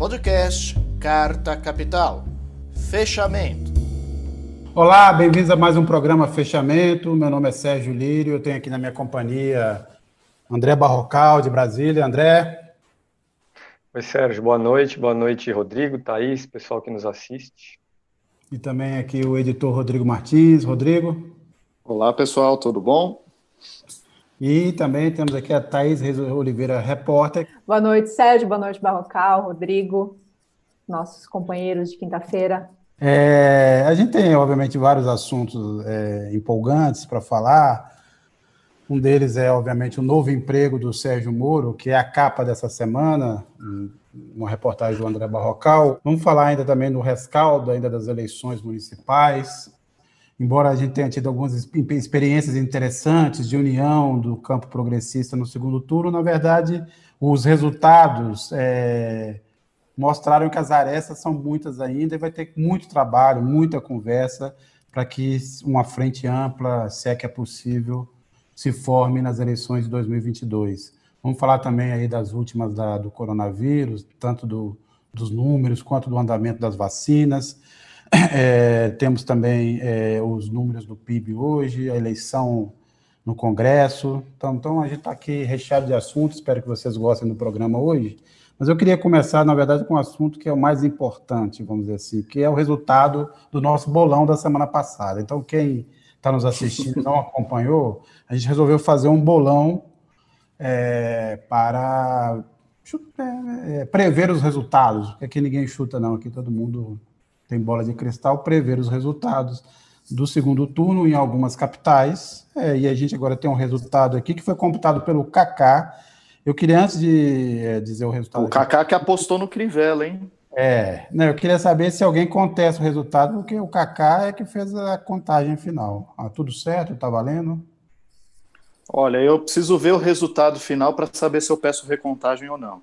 Podcast Carta Capital. Fechamento. Olá, bem-vindos a mais um programa Fechamento. Meu nome é Sérgio Lírio, eu tenho aqui na minha companhia André Barrocal, de Brasília. André. Oi, Sérgio, boa noite. Boa noite, Rodrigo, Thaís, pessoal que nos assiste. E também aqui o editor Rodrigo Martins. Rodrigo. Olá, pessoal, tudo bom? E também temos aqui a Thaís Oliveira, repórter. Boa noite, Sérgio. Boa noite, Barrocal, Rodrigo, nossos companheiros de quinta-feira. É, a gente tem, obviamente, vários assuntos é, empolgantes para falar. Um deles é, obviamente, o novo emprego do Sérgio Moro, que é a capa dessa semana, uma reportagem do André Barrocal. Vamos falar ainda também do rescaldo ainda das eleições municipais, embora a gente tenha tido algumas experiências interessantes de união do campo progressista no segundo turno, na verdade, os resultados é, mostraram que as arestas são muitas ainda e vai ter muito trabalho, muita conversa para que uma frente ampla, se é que é possível, se forme nas eleições de 2022. Vamos falar também aí das últimas da, do coronavírus, tanto do, dos números quanto do andamento das vacinas. É, temos também é, os números do PIB hoje, a eleição no Congresso. Então, então a gente está aqui recheado de assuntos, espero que vocês gostem do programa hoje. Mas eu queria começar, na verdade, com um assunto que é o mais importante, vamos dizer assim, que é o resultado do nosso bolão da semana passada. Então, quem está nos assistindo e não acompanhou, a gente resolveu fazer um bolão é, para é, prever os resultados, aqui ninguém chuta, não, aqui todo mundo tem bola de cristal, prever os resultados do segundo turno em algumas capitais. É, e a gente agora tem um resultado aqui que foi computado pelo Kaká. Eu queria, antes de é, dizer o resultado. O Kaká que apostou no Crivella, hein? É, né, eu queria saber se alguém contesta o resultado, porque o Kaká é que fez a contagem final. Ah, tudo certo? Está valendo? Olha, eu preciso ver o resultado final para saber se eu peço recontagem ou não.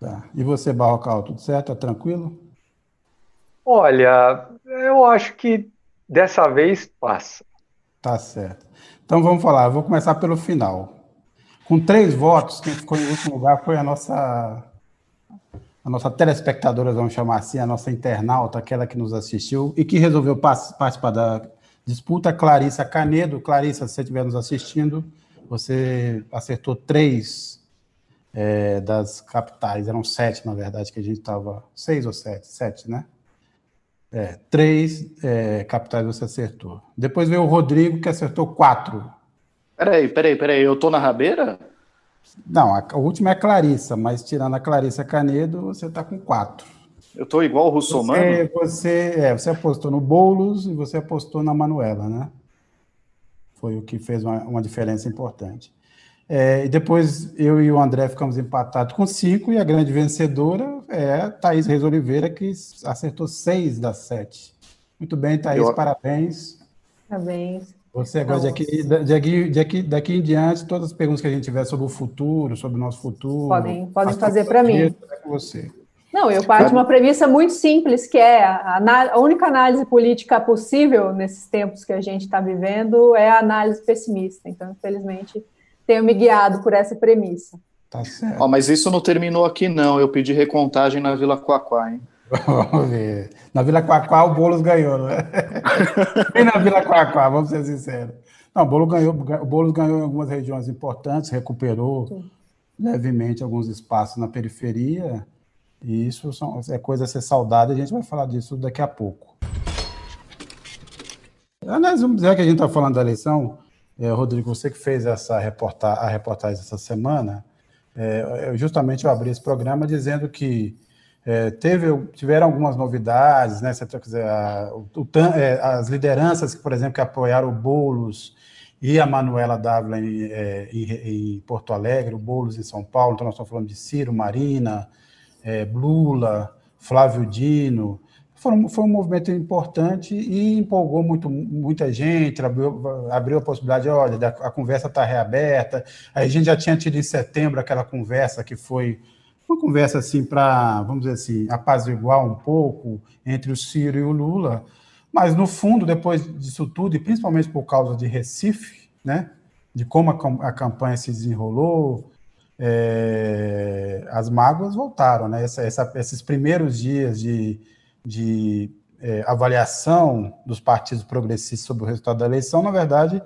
Tá. E você, Barrocal, tudo certo? Tá tranquilo? Olha, eu acho que dessa vez passa. Tá certo. Então vamos falar, eu vou começar pelo final. Com três votos, quem ficou em último lugar foi a nossa a nossa telespectadora, vamos chamar assim, a nossa internauta, aquela que nos assistiu e que resolveu participar da disputa, Clarissa Canedo. Clarissa, se você estiver nos assistindo, você acertou três é, das capitais, eram sete, na verdade, que a gente estava. Seis ou sete? Sete, né? É, três é, capitais você acertou. Depois veio o Rodrigo, que acertou quatro. Peraí, peraí, peraí, eu tô na rabeira? Não, a, a última é a Clarissa, mas tirando a Clarissa Canedo, você está com quatro. Eu tô igual o Russomano? Você, você, é, você apostou no Boulos e você apostou na Manuela, né? Foi o que fez uma, uma diferença importante. É, e depois eu e o André ficamos empatados com cinco, e a grande vencedora é a Thaís Reis Oliveira, que acertou seis das sete. Muito bem, Thaís, eu... parabéns. Parabéns. Você agora, de aqui, de, aqui, de aqui, daqui em diante, todas as perguntas que a gente tiver sobre o futuro, sobre o nosso futuro. Podem, podem fazer para mim. Com você. Não, eu parto de uma premissa muito simples, que é a, a, única análise política possível nesses tempos que a gente está vivendo é a análise pessimista. Então, infelizmente, tenho me guiado por essa premissa. Tá certo. Oh, mas isso não terminou aqui, não. Eu pedi recontagem na Vila Quaquá, hein? Vamos ver. Na Vila Quaquá o Boulos ganhou, não é? Nem na Vila Quaquá, vamos ser sinceros. Não, o Boulos ganhou, o Boulos ganhou em algumas regiões importantes, recuperou Sim. levemente alguns espaços na periferia, e isso são, é coisa a ser saudada, a gente vai falar disso daqui a pouco. Aliás, vamos dizer que a gente está falando da eleição, é, Rodrigo, você que fez essa reporta a reportagem essa semana, é, justamente eu abri esse programa dizendo que é, teve, tiveram algumas novidades, né? Quer dizer, a, o, é, as lideranças, por exemplo, que apoiaram o Boulos e a Manuela Dávila em, é, em, em, Porto Alegre, o Boulos em São Paulo, então nós estamos falando de Ciro, Marina, é, Lula, Flávio Dino, foi, foi um movimento importante e empolgou muito, muita gente, abriu, abriu a possibilidade, olha, a conversa está reaberta. A gente já tinha tido em setembro aquela conversa que foi uma conversa assim para, vamos dizer assim, apaziguar um pouco entre o Ciro e o Lula, mas no fundo, depois disso tudo, e principalmente por causa de Recife, né, de como a, a campanha se desenrolou, é, as mágoas voltaram, né? Essa, essa, esses primeiros dias de, de é, avaliação dos partidos progressistas sobre o resultado da eleição, na verdade,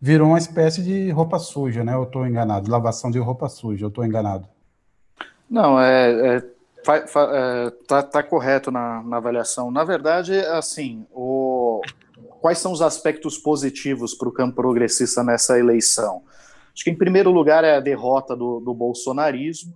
virou uma espécie de roupa suja, né? Eu estou enganado, lavação de roupa suja, eu estou enganado. Não, é, é, é tá, tá, correto na, na, avaliação. Na verdade, assim, o, quais são os aspectos positivos para o campo progressista nessa eleição? Acho que, em primeiro lugar, é a derrota do, do bolsonarismo.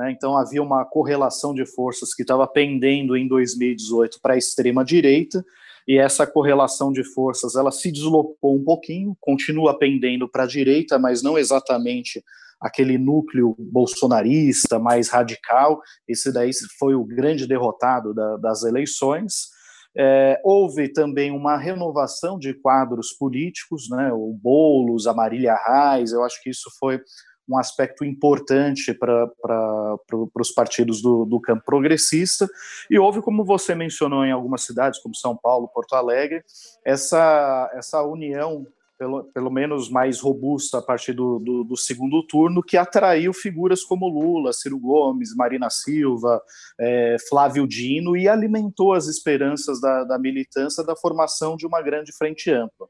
Né? Então, havia uma correlação de forças que estava pendendo em 2018 para a extrema-direita, e essa correlação de forças ela se deslocou um pouquinho, continua pendendo para a direita, mas não exatamente aquele núcleo bolsonarista mais radical. Esse daí foi o grande derrotado da, das eleições. É, houve também uma renovação de quadros políticos, né, o Boulos, a Marília Reis, eu acho que isso foi um aspecto importante para pro, os partidos do, do, campo progressista, e houve, como você mencionou em algumas cidades, como São Paulo, Porto Alegre, essa, essa união pelo, pelo menos mais robusta a partir do, do, do, segundo turno, que atraiu figuras como Lula, Ciro Gomes, Marina Silva, é, Flávio Dino e alimentou as esperanças da, da, militância da formação de uma grande frente ampla.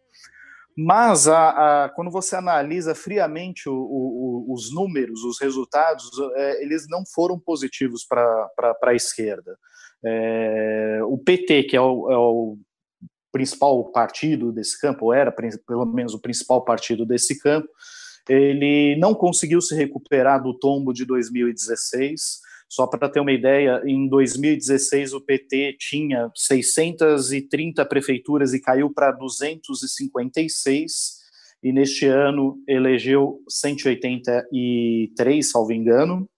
Mas a, a, quando você analisa friamente o, o, os números, os resultados, é, eles não foram positivos para a esquerda. É, o PT, que é o, é o principal partido desse campo, ou era pelo menos o principal partido desse campo, ele não conseguiu se recuperar do tombo de 2016. Só para ter uma ideia, em 2016 o PT tinha 630 prefeituras e caiu para 256, e neste ano elegeu 183, salvo engano.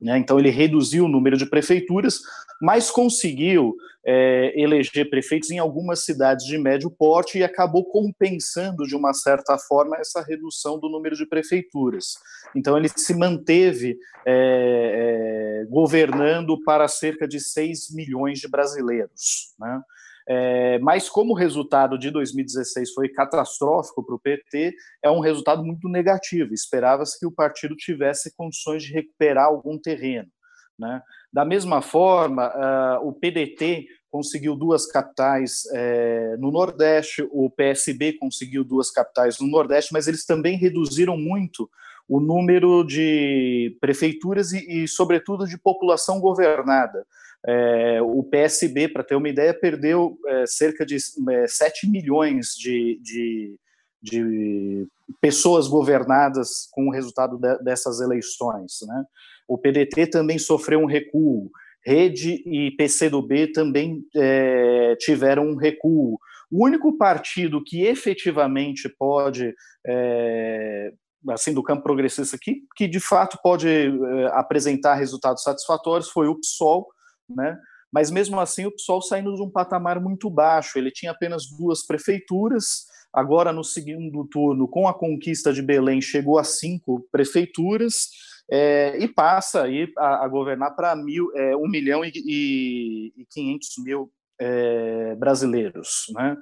Né? Então ele reduziu o número de prefeituras, mas conseguiu é, eleger prefeitos em algumas cidades de médio porte e acabou compensando, de uma certa forma, essa redução do número de prefeituras. Então, ele se manteve é, é, governando para cerca de 6 milhões de brasileiros. Né? É, mas como o resultado de 2016 foi catastrófico para o PT, é um resultado muito negativo. Esperava-se que o partido tivesse condições de recuperar algum terreno. Né? Da mesma forma, uh, o PDT conseguiu duas capitais é, no Nordeste, o PSB conseguiu duas capitais no Nordeste, mas eles também reduziram muito o número de prefeituras e, e sobretudo, de população governada. É, o PSB, para ter uma ideia, perdeu é, cerca de é, 7 milhões de, de, de, pessoas governadas com o resultado de, dessas eleições. Né? O PDT também sofreu um recuo. Rede e PCdoB também é, tiveram um recuo. O único partido que efetivamente pode é, assim do campo progressista aqui, que de fato pode é, apresentar resultados satisfatórios foi o PSOL, né? Mas mesmo assim o PSOL saindo de um patamar muito baixo, ele tinha apenas duas prefeituras, agora no segundo turno, com a conquista de Belém, chegou a cinco prefeituras é, e passa aí a, a governar para é, 1 milhão e, e, e 500 mil é, brasileiros, né?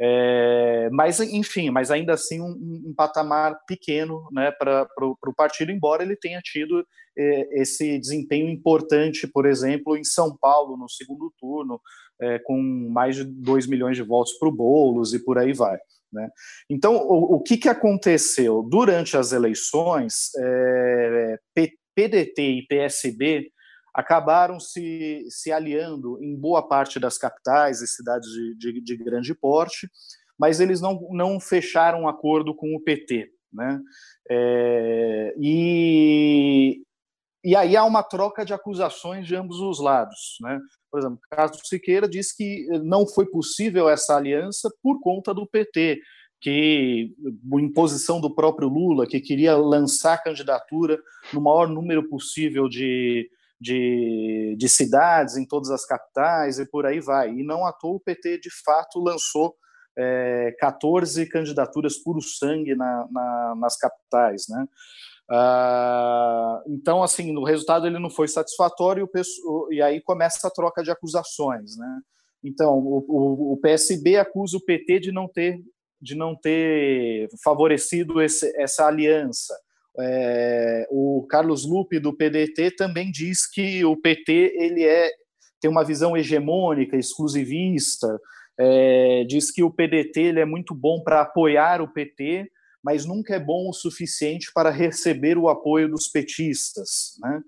É, mas enfim, mas ainda assim um, um patamar pequeno, né, para o partido, embora ele tenha tido é, esse desempenho importante, por exemplo, em São Paulo no segundo turno, com mais de 2 milhões de votos para o Boulos e por aí vai. Né? Então, o, o que, que aconteceu durante as eleições? PDT e PSB acabaram se, se aliando em boa parte das capitais e cidades de, de, de grande porte, mas eles não, não fecharam um acordo com o PT. Né? É, e, e aí há uma troca de acusações de ambos os lados. Né? Por exemplo, Castro Siqueira diz que não foi possível essa aliança por conta do PT, que imposição do próprio Lula, que queria lançar a candidatura no maior número possível de, de, de, cidades, em todas as capitais e por aí vai. E não à toa o PT, de fato, lançou é, 14 candidaturas puro sangue na, na, nas capitais. Né? Ah, então, assim, o resultado ele não foi satisfatório e aí começa a troca de acusações. Né? Então, o, o, o PSB acusa o PT de não ter de não ter favorecido esse, essa aliança. É, o Carlos Lupe do PDT também diz que o PT ele é tem uma visão hegemônica, exclusivista, é, diz que o PDT ele é muito bom para apoiar o PT, mas nunca é bom o suficiente para receber o apoio dos petistas. Né?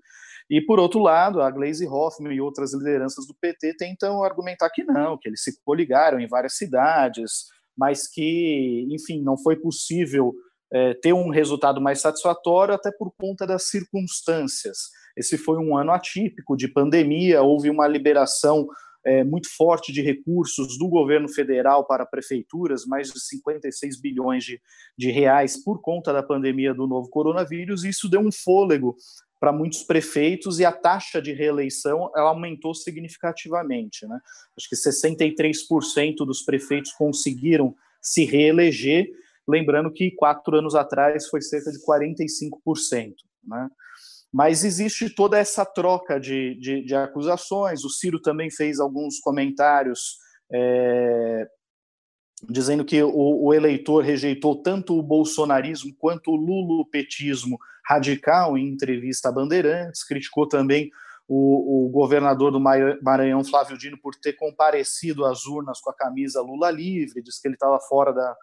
E, por outro lado, a Glaze Hoffman e outras lideranças do PT tentam argumentar que não, que eles se coligaram em várias cidades, mas que, enfim, não foi possível é, ter um resultado mais satisfatório até por conta das circunstâncias. Esse foi um ano atípico de pandemia, houve uma liberação é, muito forte de recursos do governo federal para prefeituras, mais de 56 bilhões de, de reais por conta da pandemia do novo coronavírus, e isso deu um fôlego para muitos prefeitos e a taxa de reeleição ela aumentou significativamente. Né? Acho que 63% dos prefeitos conseguiram se reeleger, lembrando que quatro anos atrás foi cerca de 45%. Né? Mas existe toda essa troca de, de, de acusações. O Ciro também fez alguns comentários é, dizendo que o, o, eleitor rejeitou tanto o bolsonarismo quanto o lulopetismo radical em entrevista a Bandeirantes, criticou também o, o, governador do Maranhão, Flávio Dino, por ter comparecido às urnas com a camisa Lula livre, disse que ele estava fora da,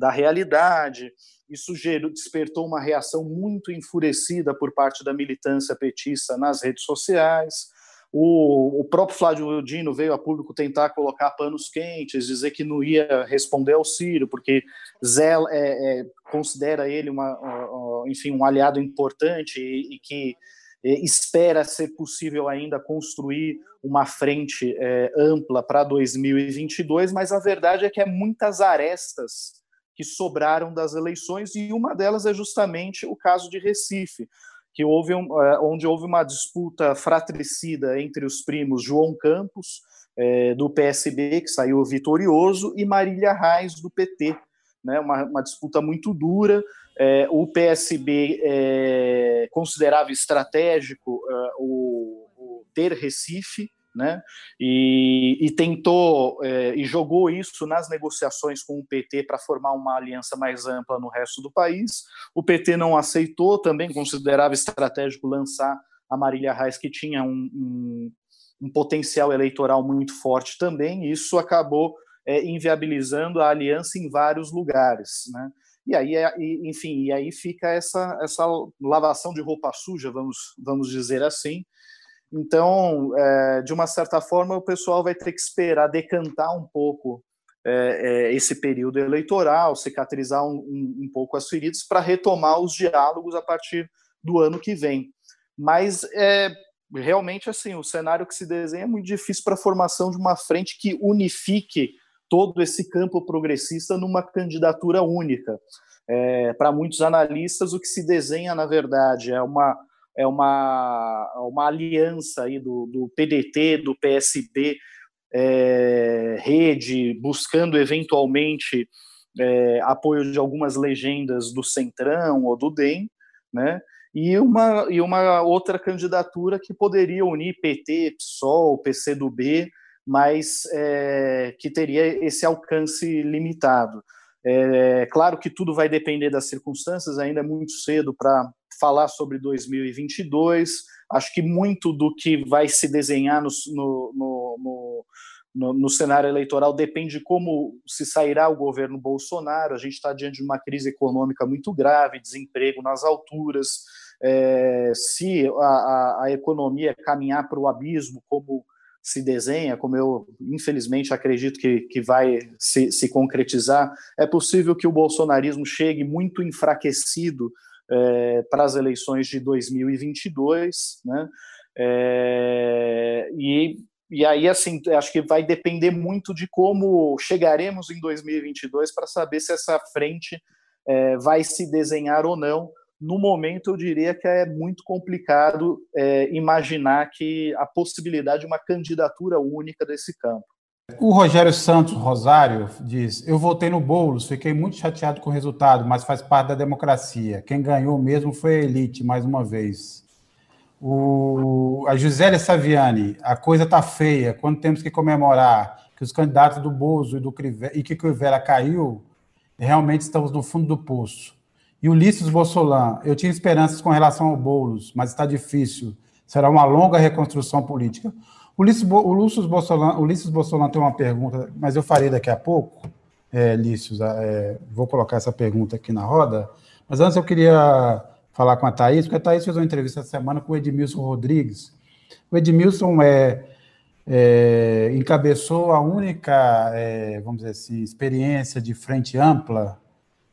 da realidade. Isso gerou, despertou uma reação muito enfurecida por parte da militância petista nas redes sociais. O, o, próprio Flávio Dino veio a público tentar colocar panos quentes, dizer que não ia responder ao Ciro, porque Zé é, é, considera ele uma, enfim, um aliado importante e, e que é, espera ser possível ainda construir uma frente é, ampla para 2022, mas a verdade é que é muitas arestas que sobraram das eleições, e uma delas é justamente o caso de Recife, que houve um, é, onde houve uma disputa fratricida entre os primos João Campos, é, do PSB, que saiu vitorioso, e Marília Reis, do PT. Né, uma, uma disputa muito dura. É, o PSB considerava estratégico o, o ter Recife, né? E, e tentou é, e jogou isso nas negociações com o PT para formar uma aliança mais ampla no resto do país. O PT não aceitou, também considerava estratégico lançar a Marília Reis, que tinha um, um, um potencial eleitoral muito forte também. E isso acabou é, inviabilizando a aliança em vários lugares, né? E aí, é, enfim, e aí fica essa, essa lavação de roupa suja, vamos, vamos dizer assim, então, é, de uma certa forma, o pessoal vai ter que esperar decantar um pouco é, é, esse período eleitoral, cicatrizar um, um, um pouco as feridas para retomar os diálogos a partir do ano que vem. Mas é, realmente assim, o cenário que se desenha é muito difícil para a formação de uma frente que unifique todo esse campo progressista numa candidatura única. É, para muitos analistas, o que se desenha, na verdade, é uma é uma, uma aliança aí do, do PDT, do PSB, é, rede, buscando eventualmente é, apoio de algumas legendas do Centrão ou do DEM, né? E uma, e uma outra candidatura que poderia unir PT, PSOL, PCdoB, mas é, que teria esse alcance limitado. É, claro que tudo vai depender das circunstâncias, ainda é muito cedo para falar sobre 2022. Acho que muito do que vai se desenhar no, no, no, no cenário eleitoral depende de como se sairá o governo Bolsonaro. A gente está diante de uma crise econômica muito grave, desemprego nas alturas. É, se a, a, a economia caminhar para o abismo, como se desenha, como eu infelizmente acredito que, que vai se, se concretizar, é possível que o bolsonarismo chegue muito enfraquecido é, para as eleições de 2022, né? É, e, e aí, assim, acho que vai depender muito de como chegaremos em 2022 para saber se essa frente é, vai se desenhar ou não. No momento, eu diria que é muito complicado imaginar que a possibilidade de uma candidatura única desse campo. O Rogério Santos Rosário diz: Eu votei no Boulos, fiquei muito chateado com o resultado, mas faz parte da democracia. Quem ganhou mesmo foi a elite, mais uma vez. O, a Gisélia Saviani, a coisa está feia. Quando temos que comemorar que os candidatos do Bozo e, do Crivella, e que Crivella caiu, realmente estamos no fundo do poço. E Ulisses Bolsolan, eu tinha esperanças com relação ao Boulos, mas está difícil. Será uma longa reconstrução política. Ulisses, Ulisses, Bolsolan, Ulisses tem uma pergunta, mas eu farei daqui a pouco, é, é, vou colocar essa pergunta aqui na roda, mas antes eu queria falar com a Thaís, porque a Thaís fez uma entrevista essa semana com o Edmilson Rodrigues. O Edmilson é, é encabeçou a única, é, vamos dizer assim, experiência de frente ampla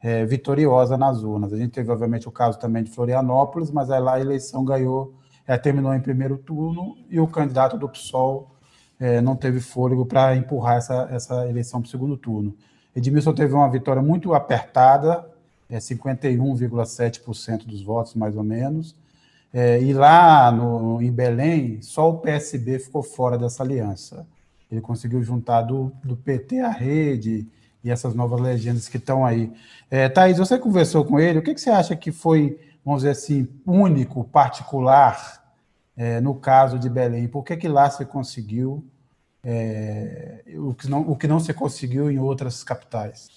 é, vitoriosa nas urnas. A gente teve, obviamente, o caso também de Florianópolis, mas aí lá a eleição ganhou, é, terminou em primeiro turno e o candidato do PSOL é, não teve fôlego para empurrar essa, essa eleição para o segundo turno. Edmilson teve uma vitória muito apertada, é, 51,7% dos votos, mais ou menos, é, e lá no, em Belém, só o PSB ficou fora dessa aliança. Ele conseguiu juntar do, do PT a rede, e essas novas legendas que estão aí. É, Thaís, você conversou com ele, o que, que você acha que foi, vamos dizer assim, único, particular, é, no caso de Belém? Por que, que lá você conseguiu é, o, que não, o que não se conseguiu em outras capitais?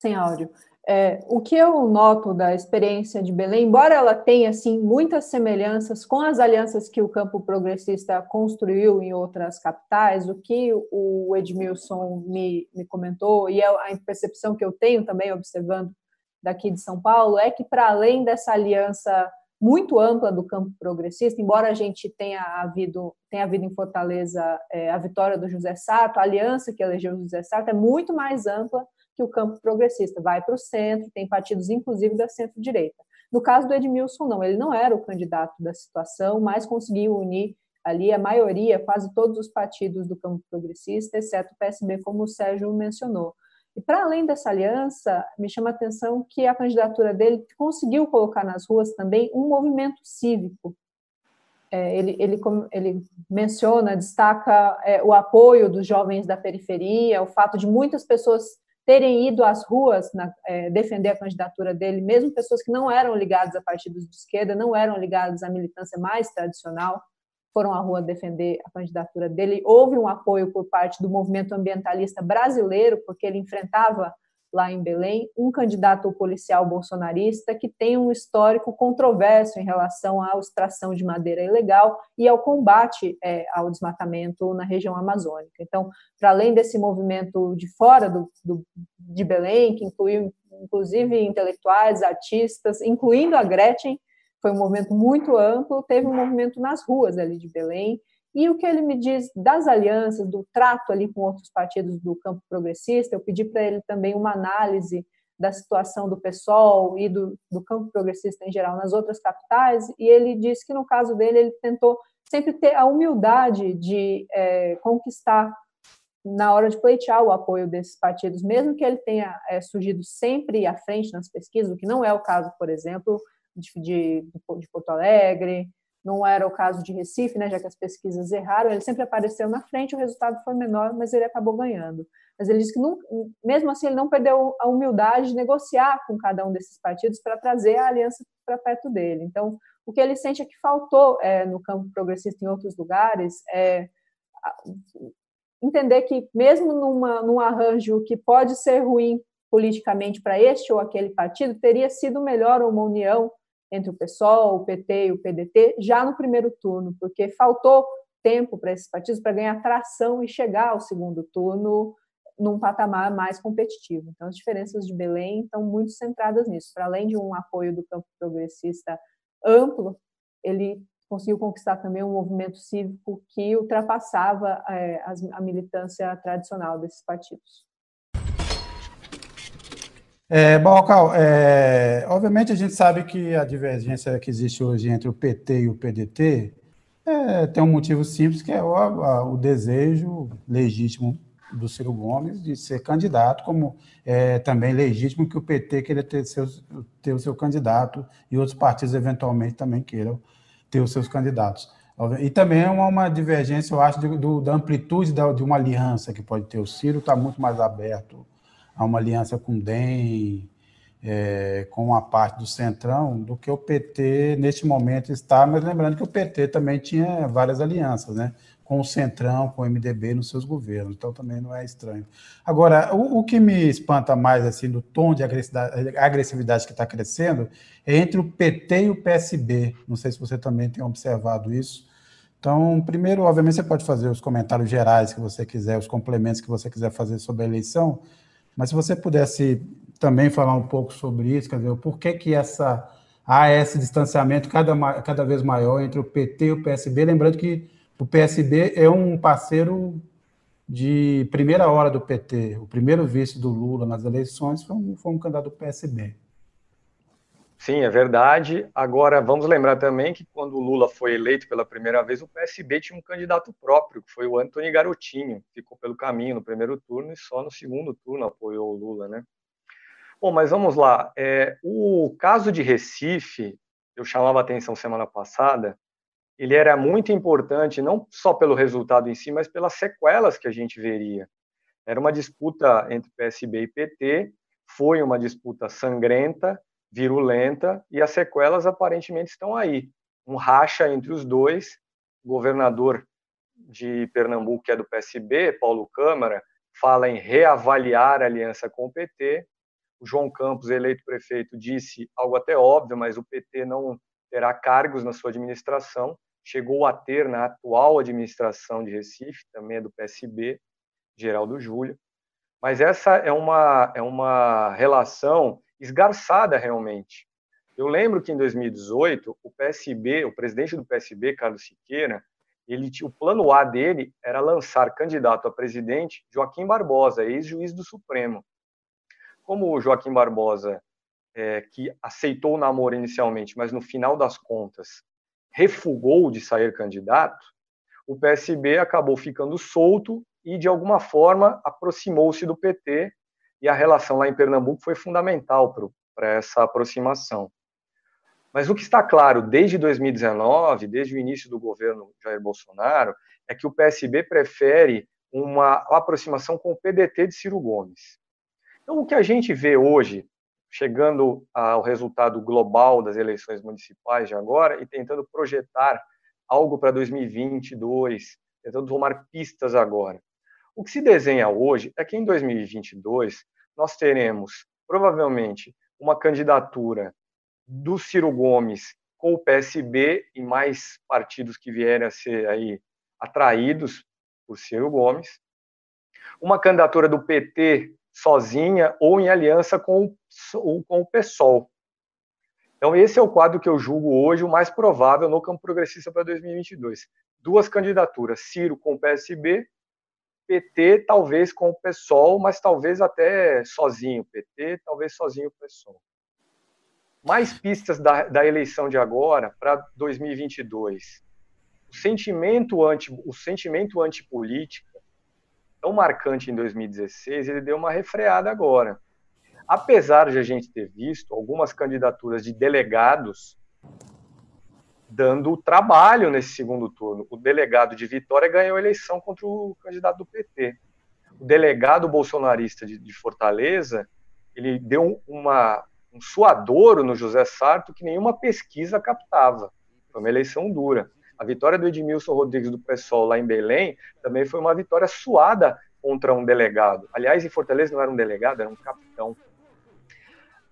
Sem áudio. É, o que eu noto da experiência de Belém, embora ela tenha assim muitas semelhanças com as alianças que o campo progressista construiu em outras capitais, o que o Edmilson me, me comentou e é a percepção que eu tenho também observando daqui de São Paulo é que para além dessa aliança muito ampla do campo progressista, embora a gente tenha havido, tenha havido em Fortaleza é, a vitória do José Sarto, a aliança que elegeu o José Sarto é muito mais ampla que o campo progressista vai para o centro, tem partidos inclusive da centro-direita. No caso do Edmilson, não, ele não era o candidato da situação, mas conseguiu unir ali a maioria, quase todos os partidos do campo progressista, exceto o PSB, como o Sérgio mencionou. E para além dessa aliança, me chama a atenção que a candidatura dele conseguiu colocar nas ruas também um movimento cívico. É, ele, ele, ele, menciona, destaca é, o apoio dos jovens da periferia, o fato de muitas pessoas terem ido às ruas na, é, defender a candidatura dele, mesmo pessoas que não eram ligadas a partidos de esquerda, não eram ligadas à militância mais tradicional, foram à rua defender a candidatura dele. Houve um apoio por parte do movimento ambientalista brasileiro, porque ele enfrentava lá em Belém, um candidato policial bolsonarista que tem um histórico controverso em relação à extração de madeira ilegal e ao combate é, ao desmatamento na região amazônica. Então, para além desse movimento de fora do, do, de Belém, que incluiu inclusive intelectuais, artistas, incluindo a Gretchen, foi um movimento muito amplo, teve um movimento nas ruas ali de Belém, e o que ele me diz das alianças, do trato ali com outros partidos do campo progressista, eu pedi para ele também uma análise da situação do PSOL e do, do campo progressista em geral nas outras capitais, e ele disse que no caso dele ele tentou sempre ter a humildade de é, conquistar na hora de pleitear o apoio desses partidos, mesmo que ele tenha é, surgido sempre à frente nas pesquisas, o que não é o caso, por exemplo, de, de, de Porto Alegre, não era o caso de Recife, né, já que as pesquisas erraram, ele sempre apareceu na frente, o resultado foi menor, mas ele acabou ganhando. Mas ele disse que, mesmo assim, ele não perdeu a humildade de negociar com cada um desses partidos para trazer a aliança para perto dele. Então, o que ele sente é que faltou é, no campo progressista em outros lugares é entender que, mesmo numa, num arranjo que pode ser ruim politicamente para este ou aquele partido, teria sido melhor uma união entre o PSOL, o PT e o PDT já no primeiro turno, porque faltou tempo para esses partidos para ganhar tração e chegar ao segundo turno num patamar mais competitivo. Então, as diferenças de Belém estão muito centradas nisso. Para além de um apoio do campo progressista amplo, ele conseguiu conquistar também um movimento cívico que ultrapassava é, a militância tradicional desses partidos. É, bom, Cal, é, obviamente a gente sabe que a divergência que existe hoje entre o PT e o PDT é, tem um motivo simples, que é o, a, o, desejo legítimo do Ciro Gomes de ser candidato, como é também legítimo que o PT queira ter, seus, ter o seu candidato e outros partidos eventualmente também queiram ter os seus candidatos. E também é uma, uma divergência, eu acho, do, da amplitude da, de uma aliança que pode ter. O Ciro está muito mais aberto a uma aliança com o DEM, é, com uma parte do Centrão do que o PT neste momento está, mas lembrando que o PT também tinha várias alianças, né? Com o Centrão, com o MDB nos seus governos, então também não é estranho. Agora, o, o que me espanta mais, assim, do tom de agressividade, agressividade que está crescendo, é entre o PT e o PSB. Não sei se você também tem observado isso. Então, primeiro, obviamente, você pode fazer os comentários gerais que você quiser, os complementos que você quiser fazer sobre a eleição, mas se você pudesse também falar um pouco sobre isso, quer dizer, por que que essa há esse distanciamento cada, cada vez maior entre o PT e o PSB, lembrando que o PSB é um parceiro de primeira hora do PT. O primeiro vice do Lula nas eleições foi um, foi um candidato do PSB. Sim, é verdade. Agora, vamos lembrar também que quando o Lula foi eleito pela primeira vez, o PSB tinha um candidato próprio, que foi o Antônio Garotinho. Ficou pelo caminho no primeiro turno e só no segundo turno apoiou o Lula, né? Bom, mas vamos lá. É, o caso de Recife, eu chamava atenção semana passada, ele era muito importante, não só pelo resultado em si, mas pelas sequelas que a gente veria. Era uma disputa entre PSB e PT, foi uma disputa sangrenta, virulenta, e as sequelas aparentemente estão aí. Um racha entre os dois, o governador de Pernambuco, que é do PSB, Paulo Câmara, fala em reavaliar a aliança com o PT, o João Campos, eleito prefeito, disse algo até óbvio, mas o PT não terá cargos na sua administração. Chegou a ter na atual administração de Recife, também é do PSB, Geraldo Júlio. Mas essa é uma, é uma relação esgarçada realmente. Eu lembro que em 2018, o PSB, o presidente do PSB, Carlos Siqueira, ele, o plano A dele era lançar candidato a presidente Joaquim Barbosa, ex-juiz do Supremo como o Joaquim Barbosa, é, que aceitou o namoro inicialmente, mas no final das contas refugou de sair candidato, o PSB acabou ficando solto e, de alguma forma, aproximou-se do PT, e a relação lá em Pernambuco foi fundamental para essa aproximação. Mas o que está claro desde 2019, desde o início do governo Jair Bolsonaro, é que o PSB prefere uma aproximação com o PDT de Ciro Gomes. Então, o que a gente vê hoje, chegando ao resultado global das eleições municipais de agora e tentando projetar algo para 2022, tentando tomar pistas agora. O que se desenha hoje é que em 2022 nós teremos provavelmente uma candidatura do Ciro Gomes com o PSB e mais partidos que vierem a ser aí atraídos por Ciro Gomes, uma candidatura do PT sozinha ou em aliança com o, com o PSOL. Então, esse é o quadro que eu julgo hoje o mais provável no campo progressista para 2022. Duas candidaturas, Ciro com o PSB, PT talvez com o PSOL, mas talvez até sozinho PT, talvez sozinho o PSOL. Mais pistas da, da eleição de agora para 2022. O sentimento anti, o sentimento antipolítica tão marcante em 2016, ele deu uma refreada agora. Apesar de a gente ter visto algumas candidaturas de delegados dando trabalho nesse segundo turno. O delegado de Vitória ganhou a eleição contra o candidato do PT. O delegado bolsonarista de, de Fortaleza, ele deu uma, um suadouro no José Sarto que nenhuma pesquisa captava. Foi uma eleição dura. A vitória do Edmilson Rodrigues do PSOL lá em Belém também foi uma vitória suada contra um delegado. Aliás, em Fortaleza não era um delegado, era um capitão.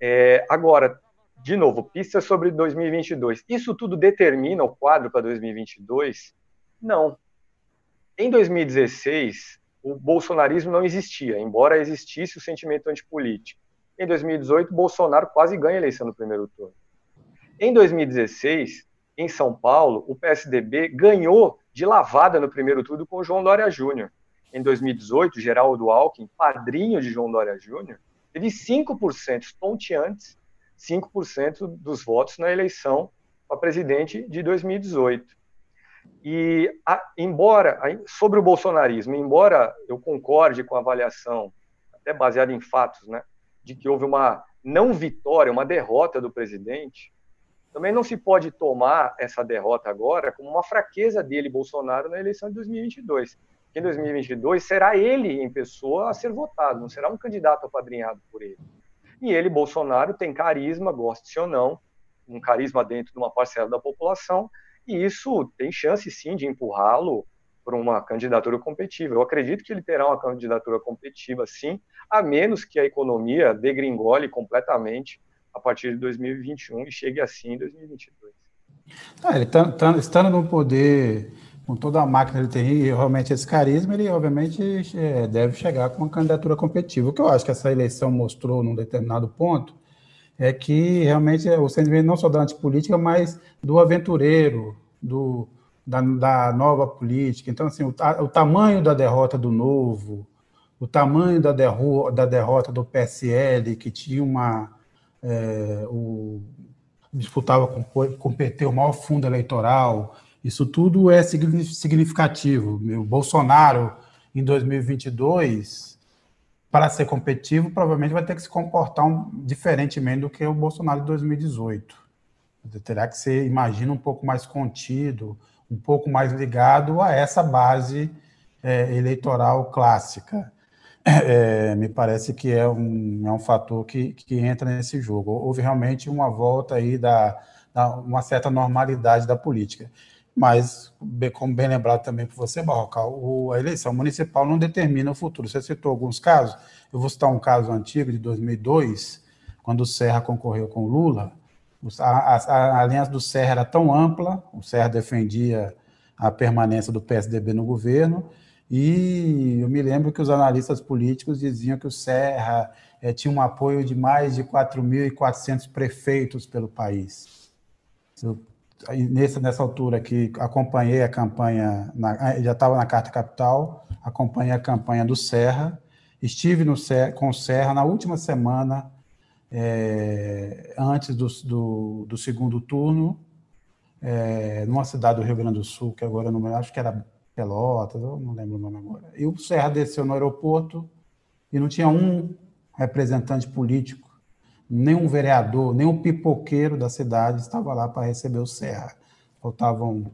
É, agora, de novo, pistas sobre 2022. Isso tudo determina o quadro para 2022? Não. Em 2016, o bolsonarismo não existia, embora existisse o sentimento antipolítico. Em 2018, Bolsonaro quase ganha a eleição no primeiro turno. Em 2016, em São Paulo, o PSDB ganhou de lavada no primeiro turno com João Dória Júnior. Em 2018, Geraldo Alckmin, padrinho de João Dória Júnior, teve 5% estonteantes, 5% dos votos na eleição para presidente de 2018. E, a, embora, sobre o bolsonarismo, embora eu concorde com a avaliação, até baseada em fatos, né, de que houve uma não vitória, uma derrota do presidente, também não se pode tomar essa derrota agora como uma fraqueza dele, Bolsonaro, na eleição de 2022. Porque em 2022 será ele em pessoa a ser votado, não será um candidato apadrinhado por ele. E ele, Bolsonaro, tem carisma, goste ou não, um carisma dentro de uma parcela da população, e isso tem chance sim de empurrá-lo para uma candidatura competitiva. Eu acredito que ele terá uma candidatura competitiva sim, a menos que a economia degringole completamente a partir de 2021 e chegue assim em 2022. Ah, ele tá, tá, estando no poder com toda a máquina ele tem e realmente esse carisma, ele obviamente é, deve chegar com uma candidatura competitiva. O que eu acho que essa eleição mostrou num determinado ponto é que realmente o sentimento não só da antipolítica, mas do aventureiro, do, da, da nova política. Então, assim, o, o, tamanho da derrota do novo, o tamanho da, derro, da derrota do PSL, que tinha uma. É, o, disputava com, com o PT o maior fundo eleitoral, isso tudo é significativo. O Bolsonaro, em 2022, para ser competitivo, provavelmente vai ter que se comportar um, diferentemente do que o Bolsonaro de 2018. Terá que ser, imagina, um pouco mais contido, um pouco mais ligado a essa base é, eleitoral clássica. É, me parece que é um, é um fator que, que entra nesse jogo. Houve realmente uma volta aí da, da uma certa normalidade da política. Mas, como bem lembrado também por você, Barrocal, a eleição municipal não determina o futuro. Você citou alguns casos, eu vou citar um caso antigo de 2002, quando o Serra concorreu com o Lula. A, a, a aliança do Serra era tão ampla, o Serra defendia a permanência do PSDB no governo, e eu me lembro que os analistas políticos diziam que o Serra é, tinha um apoio de mais de 4.400 prefeitos pelo país. Nessa, nessa altura que acompanhei a campanha, na, já estava na Carta Capital, acompanhei a campanha do Serra, estive no, com o Serra na última semana, é, antes do, do, do, segundo turno, é, numa cidade do Rio Grande do Sul, que agora não acho que era Pelotas, não lembro o nome agora. E o Serra desceu no aeroporto e não tinha um representante político nenhum vereador, nenhum pipoqueiro da cidade estava lá para receber o Serra. Faltavam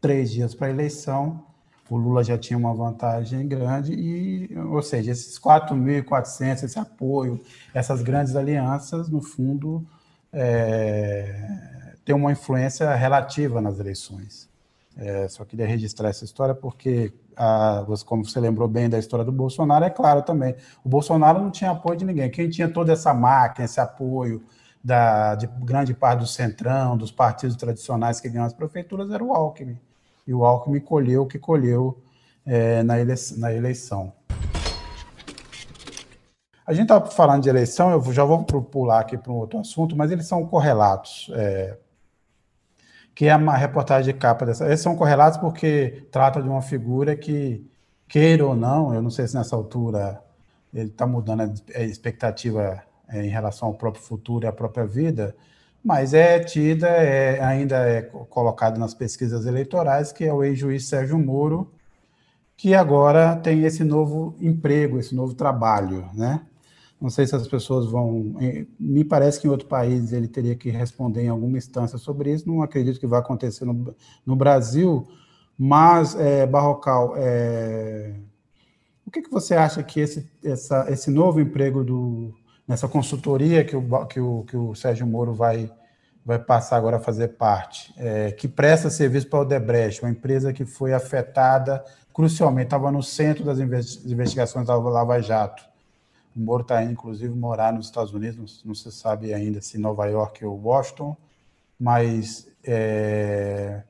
três dias para a eleição, o Lula já tinha uma vantagem grande, e, ou seja, esses 4.400, esse apoio, essas grandes alianças, no fundo, é, tem uma influência relativa nas eleições. É, só queria registrar essa história porque, a, como você lembrou bem da história do Bolsonaro, é claro também. O Bolsonaro não tinha apoio de ninguém. Quem tinha toda essa máquina, esse apoio da, de grande parte do centrão, dos partidos tradicionais que ganham as prefeituras, era o Alckmin. E o Alckmin colheu o que colheu é, na, na eleição. A gente estava falando de eleição, eu já vou pular aqui para um outro assunto, mas eles são correlatos. É, que é uma reportagem de capa dessa. Esses são correlatos porque trata de uma figura que, queira ou não, eu não sei se nessa altura ele está mudando a expectativa é, em relação ao próprio futuro e à própria vida, mas é tida, é, ainda é colocado nas pesquisas eleitorais, que é o ex-juiz Sérgio Moro, que agora tem esse novo emprego, esse novo trabalho, né? Não sei se as pessoas vão. Me parece que em outro país ele teria que responder em alguma instância sobre isso. Não acredito que vai acontecer no, no Brasil. Mas, é, Barrocal, é, o que, que você acha que esse, essa, esse novo emprego do, nessa consultoria que o, que o, que o Sérgio Moro vai, vai passar agora a fazer parte, é, que presta serviço para o Odebrecht, uma empresa que foi afetada crucialmente, estava no centro das investigações da Lava Jato o Moro está indo, inclusive, morar nos Estados Unidos, não, não, se sabe ainda se Nova York ou Washington, mas é,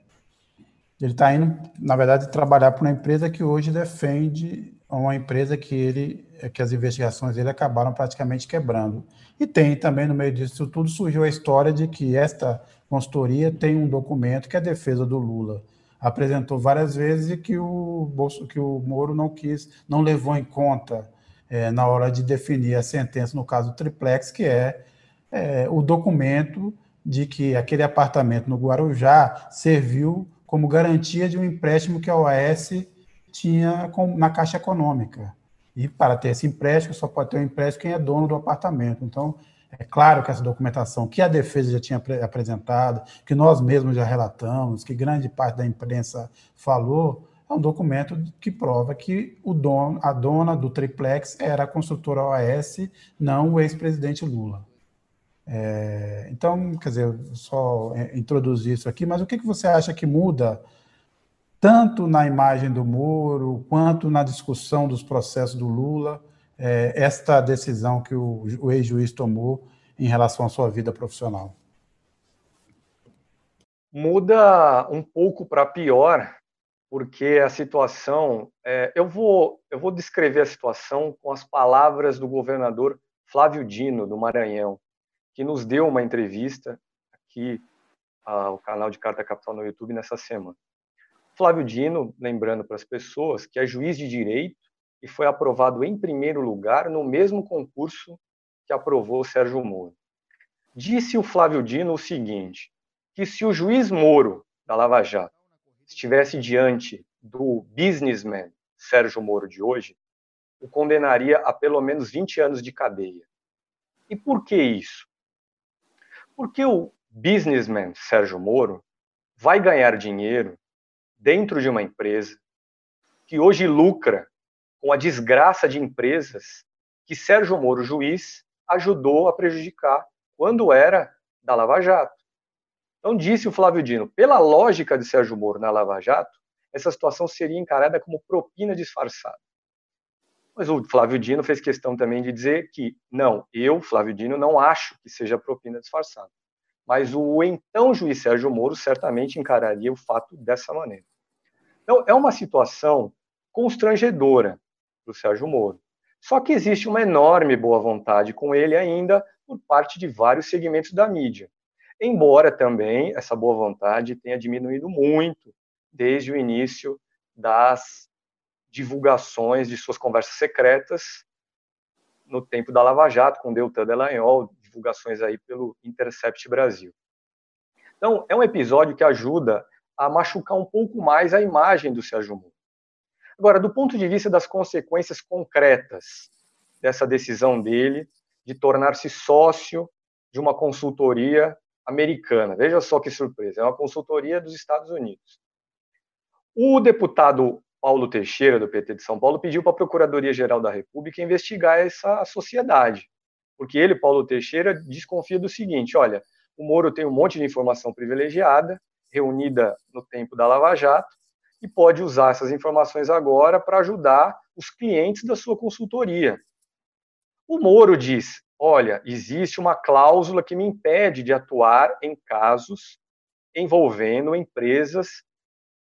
ele está indo, na verdade, trabalhar para uma empresa que hoje defende uma empresa que ele que as investigações dele acabaram praticamente quebrando. E tem também, no meio disso tudo, surgiu a história de que esta consultoria tem um documento que é a defesa do Lula apresentou várias vezes e que o, Bolso, que o Moro não quis, não levou em conta é, na hora de definir a sentença, no caso triplex, que é, é o documento de que aquele apartamento no Guarujá serviu como garantia de um empréstimo que a OAS tinha na Caixa Econômica. E para ter esse empréstimo, só pode ter um empréstimo quem é dono do apartamento. Então, é claro que essa documentação que a defesa já tinha apresentado, que nós mesmos já relatamos, que grande parte da imprensa falou, é um documento que prova que o dono, a dona do triplex era a construtora OAS, não o ex-presidente Lula. É, então, quer dizer, só é, introduzir isso aqui, mas o que, que você acha que muda tanto na imagem do Moro quanto na discussão dos processos do Lula, é, esta decisão que o, o ex-juiz tomou em relação à sua vida profissional? Muda um pouco para pior, porque a situação, é, eu vou eu vou descrever a situação com as palavras do governador Flávio Dino do Maranhão, que nos deu uma entrevista aqui ao canal de Carta Capital no YouTube nessa semana. Flávio Dino, lembrando para as pessoas que é juiz de direito e foi aprovado em primeiro lugar no mesmo concurso que aprovou Sérgio Moro. Disse o Flávio Dino o seguinte: que se o juiz Moro da Lava Jato estivesse diante do businessman Sérgio Moro de hoje, o condenaria a pelo menos 20 anos de cadeia. E por que isso? Porque o businessman Sérgio Moro vai ganhar dinheiro dentro de uma empresa que hoje lucra com a desgraça de empresas que Sérgio Moro, juiz, ajudou a prejudicar quando era da Lava Jato. Então, disse o Flávio Dino, pela lógica de Sérgio Moro na Lava Jato, essa situação seria encarada como propina disfarçada. Mas o Flávio Dino fez questão também de dizer que, não, eu, Flávio Dino, não acho que seja propina disfarçada. Mas o então juiz Sérgio Moro certamente encararia o fato dessa maneira. Então, é uma situação constrangedora para o Sérgio Moro. Só que existe uma enorme boa vontade com ele ainda por parte de vários segmentos da mídia embora também essa boa vontade tenha diminuído muito desde o início das divulgações de suas conversas secretas no tempo da Lava Jato, com Deltan Delagnol, divulgações aí pelo Intercept Brasil. Então, é um episódio que ajuda a machucar um pouco mais a imagem do Sérgio Moro. Agora, do ponto de vista das consequências concretas dessa decisão dele de tornar-se sócio de uma consultoria americana. Veja só que surpresa, é uma consultoria dos Estados Unidos. O deputado Paulo Teixeira, do PT de São Paulo, pediu para a Procuradoria-Geral da República investigar essa sociedade, porque ele, Paulo Teixeira, desconfia do seguinte: olha, o Moro tem um monte de informação privilegiada, reunida no tempo da Lava Jato, e pode usar essas informações agora para ajudar os clientes da sua consultoria. O Moro diz: olha, existe uma cláusula que me impede de atuar em casos envolvendo empresas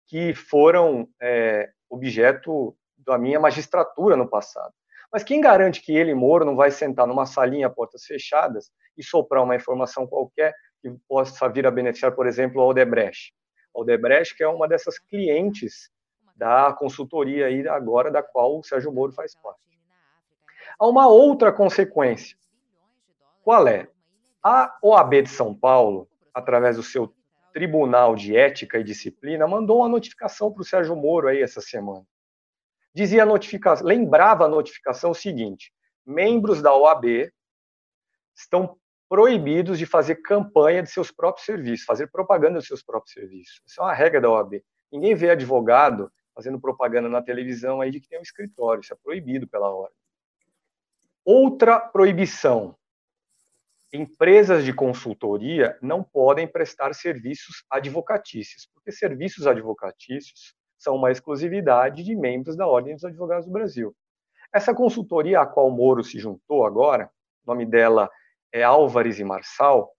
que foram é, objeto da minha magistratura no passado. Mas quem garante que ele, Moro, não vai sentar numa salinha, portas fechadas, e soprar uma informação qualquer que possa vir a beneficiar, por exemplo, a Odebrecht? A Odebrecht, que é uma dessas clientes da consultoria aí agora, da qual o Sérgio Moro faz parte. Há uma outra consequência. Qual é? A OAB de São Paulo, através do seu Tribunal de Ética e Disciplina, mandou uma notificação para o Sérgio Moro aí essa semana. Dizia a notificação, lembrava a notificação o seguinte: membros da OAB estão proibidos de fazer campanha de seus próprios serviços, fazer propaganda dos seus próprios serviços. Isso é uma regra da OAB. Ninguém vê advogado fazendo propaganda na televisão aí de que tem um escritório, isso é proibido pela ordem. Outra proibição: empresas de consultoria não podem prestar serviços advocatícios, porque serviços advocatícios são uma exclusividade de membros da Ordem dos Advogados do Brasil. Essa consultoria a qual Moro se juntou agora, o nome dela é Álvares e Marçal,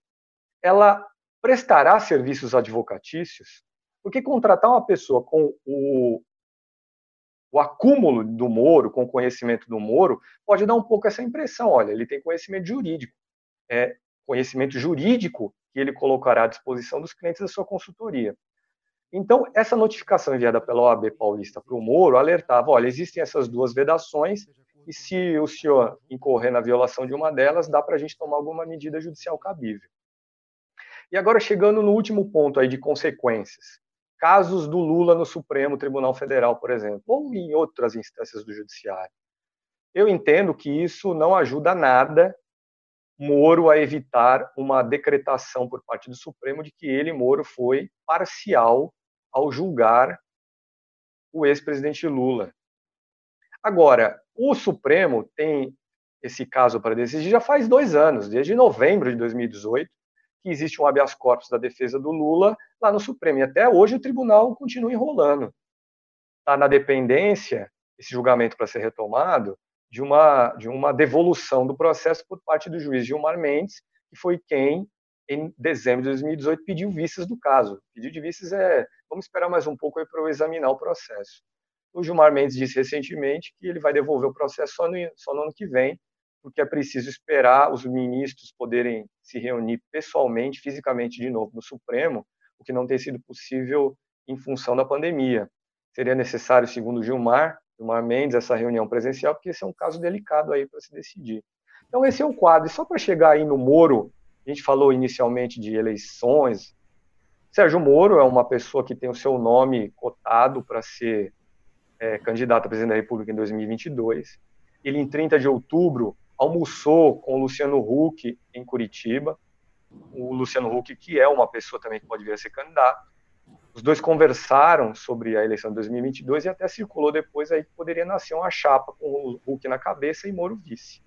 ela prestará serviços advocatícios, porque contratar uma pessoa com o, o acúmulo do Moro, com o conhecimento do Moro, pode dar um pouco essa impressão, olha, ele tem conhecimento jurídico é, conhecimento jurídico que ele colocará à disposição dos clientes da sua consultoria. Então, essa notificação enviada pela OAB Paulista para o Moro alertava: olha, existem essas duas vedações, e se o senhor incorrer na violação de uma delas, dá para a gente tomar alguma medida judicial cabível. E agora, chegando no último ponto aí de consequências. Casos do Lula no Supremo Tribunal Federal, por exemplo, ou em outras instâncias do Judiciário. Eu entendo que isso não ajuda nada Moro a evitar uma decretação por parte do Supremo de que ele, Moro, foi parcial ao julgar o ex-presidente Lula. Agora, o Supremo tem esse caso para decidir já faz dois anos, desde novembro de 2018, que existe um habeas corpus da defesa do Lula lá no Supremo. E até hoje o tribunal continua enrolando. Está na dependência, esse julgamento para ser retomado, de uma, de uma devolução do processo por parte do juiz Gilmar Mendes, que foi quem, em dezembro de 2018, pediu vistas do caso. Pedido de vistas é, vamos esperar mais um pouco para eu examinar o processo. O Gilmar Mendes disse recentemente que ele vai devolver o processo só no, só no ano que vem, porque é preciso esperar os ministros poderem se reunir pessoalmente, fisicamente de novo no Supremo, o que não tem sido possível em função da pandemia. Seria necessário, segundo Gilmar, Gilmar Mendes, essa reunião presencial, porque esse é um caso delicado aí para se decidir. Então esse é o quadro. E só para chegar aí no Moro, a gente falou inicialmente de eleições. Sérgio Moro é uma pessoa que tem o seu nome cotado para ser é, candidato a presidente da República em 2022. Ele, em 30 de outubro, almoçou com o Luciano Huck em Curitiba. O Luciano Huck, que é uma pessoa também que pode vir a ser candidato. Os dois conversaram sobre a eleição de 2022 e até circulou depois aí que poderia nascer uma chapa com o Huck na cabeça e Moro vice.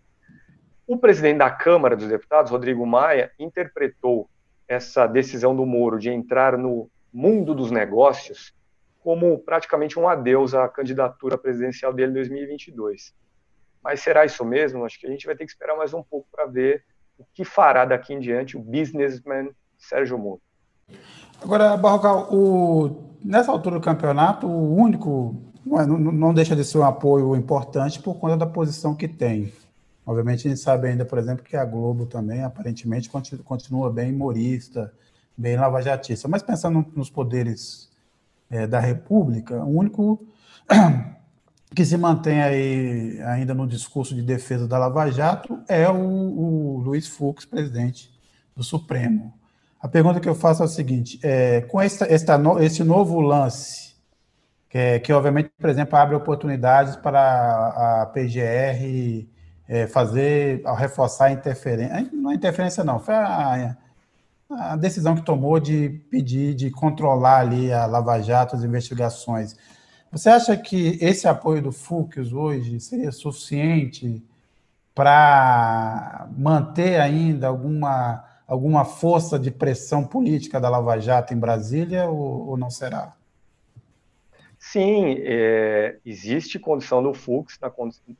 O presidente da Câmara dos Deputados, Rodrigo Maia, interpretou essa decisão do Moro de entrar no mundo dos negócios como praticamente um adeus à candidatura presidencial dele em 2022. Mas será isso mesmo? Acho que a gente vai ter que esperar mais um pouco para ver o que fará daqui em diante o businessman Sérgio Moro. Agora, Barrocal, o, nessa altura do campeonato, o único não, é, não, deixa de ser um apoio importante por conta da posição que tem. Obviamente, a gente sabe ainda, por exemplo, que a Globo também, aparentemente, continua bem humorista, bem lavajatista. Mas pensando nos poderes é, da República, o único que se mantém aí ainda no discurso de defesa da Lava Jato é o, o Luiz Fux, presidente do Supremo. A pergunta que eu faço é a seguinte: é, com esta, esta no, esse novo lance, que, é, que, obviamente, por exemplo, abre oportunidades para a PGR é, fazer, reforçar a interferência, não a interferência não, foi a, a decisão que tomou de pedir, de controlar ali a Lava Jato, as investigações. Você acha que esse apoio do Fux hoje seria suficiente para manter ainda alguma, alguma força de pressão política da Lava Jato em Brasília ou, ou não será? Sim, é, existe condição do Fux, na,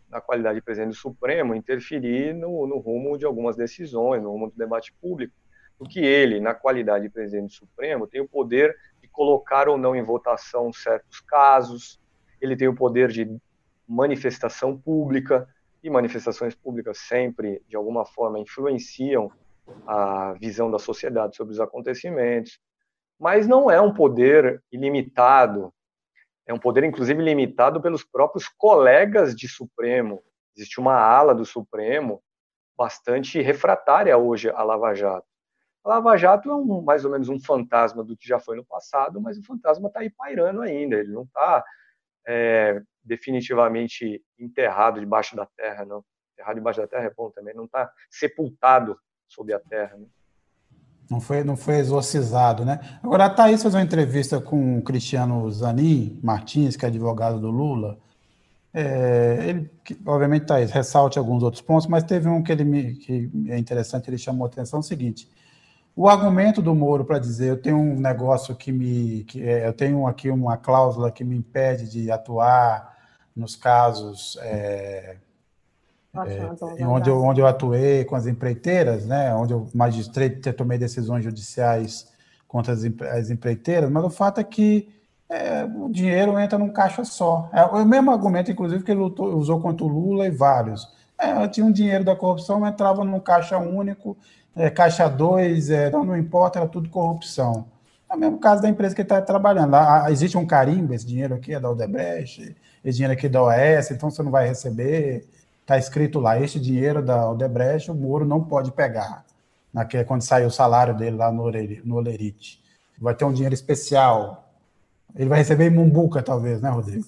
na, qualidade de presidente do Supremo, interferir no, no, rumo de algumas decisões, no rumo do debate público, porque ele, na qualidade de presidente do Supremo, tem o poder colocar ou não em votação certos casos, ele tem o poder de manifestação pública, e manifestações públicas sempre, de alguma forma, influenciam a visão da sociedade sobre os acontecimentos, mas não é um poder ilimitado, é um poder, inclusive, limitado pelos próprios colegas de Supremo. Existe uma ala do Supremo bastante refratária hoje à Lava Jato. A Lava Jato é um, mais ou menos um fantasma do que já foi no passado, mas o fantasma está aí pairando ainda. Ele não está é, definitivamente enterrado debaixo da terra, não. Enterrado debaixo da terra é bom também. Não está sepultado sob a terra. Né? Não foi, não foi exorcizado, né? Agora, a Thaís fez uma entrevista com o Cristiano Zanin Martins, que é advogado do Lula. É, ele, obviamente, Thaís, ressalte alguns outros pontos, mas teve um que, ele me, que é interessante, ele chamou a atenção, é o seguinte, o argumento do Moro para dizer eu tenho um negócio que me. Que, é, eu tenho aqui uma cláusula que me impede de atuar nos casos é, é, onde, eu, onde eu atuei com as empreiteiras, né, onde eu magistrei, tomei decisões judiciais contra as, as empreiteiras, mas o fato é que é, o dinheiro entra num caixa só. É o mesmo argumento, inclusive, que ele lutou, usou contra o Lula e vários. É, tinha um dinheiro da corrupção, entrava num caixa único é, Caixa 2, é, não, não importa, era tudo corrupção. É o mesmo caso da empresa que está trabalhando. Lá, existe um carimbo, esse dinheiro aqui é da Odebrecht, esse dinheiro aqui é da OS, então você não vai receber. Está escrito lá, este dinheiro da Odebrecht, o Moro não pode pegar. Naquele, quando sair o salário dele lá no, no Olerite. Vai ter um dinheiro especial. Ele vai receber em Mumbuca, talvez, né, Rodrigo?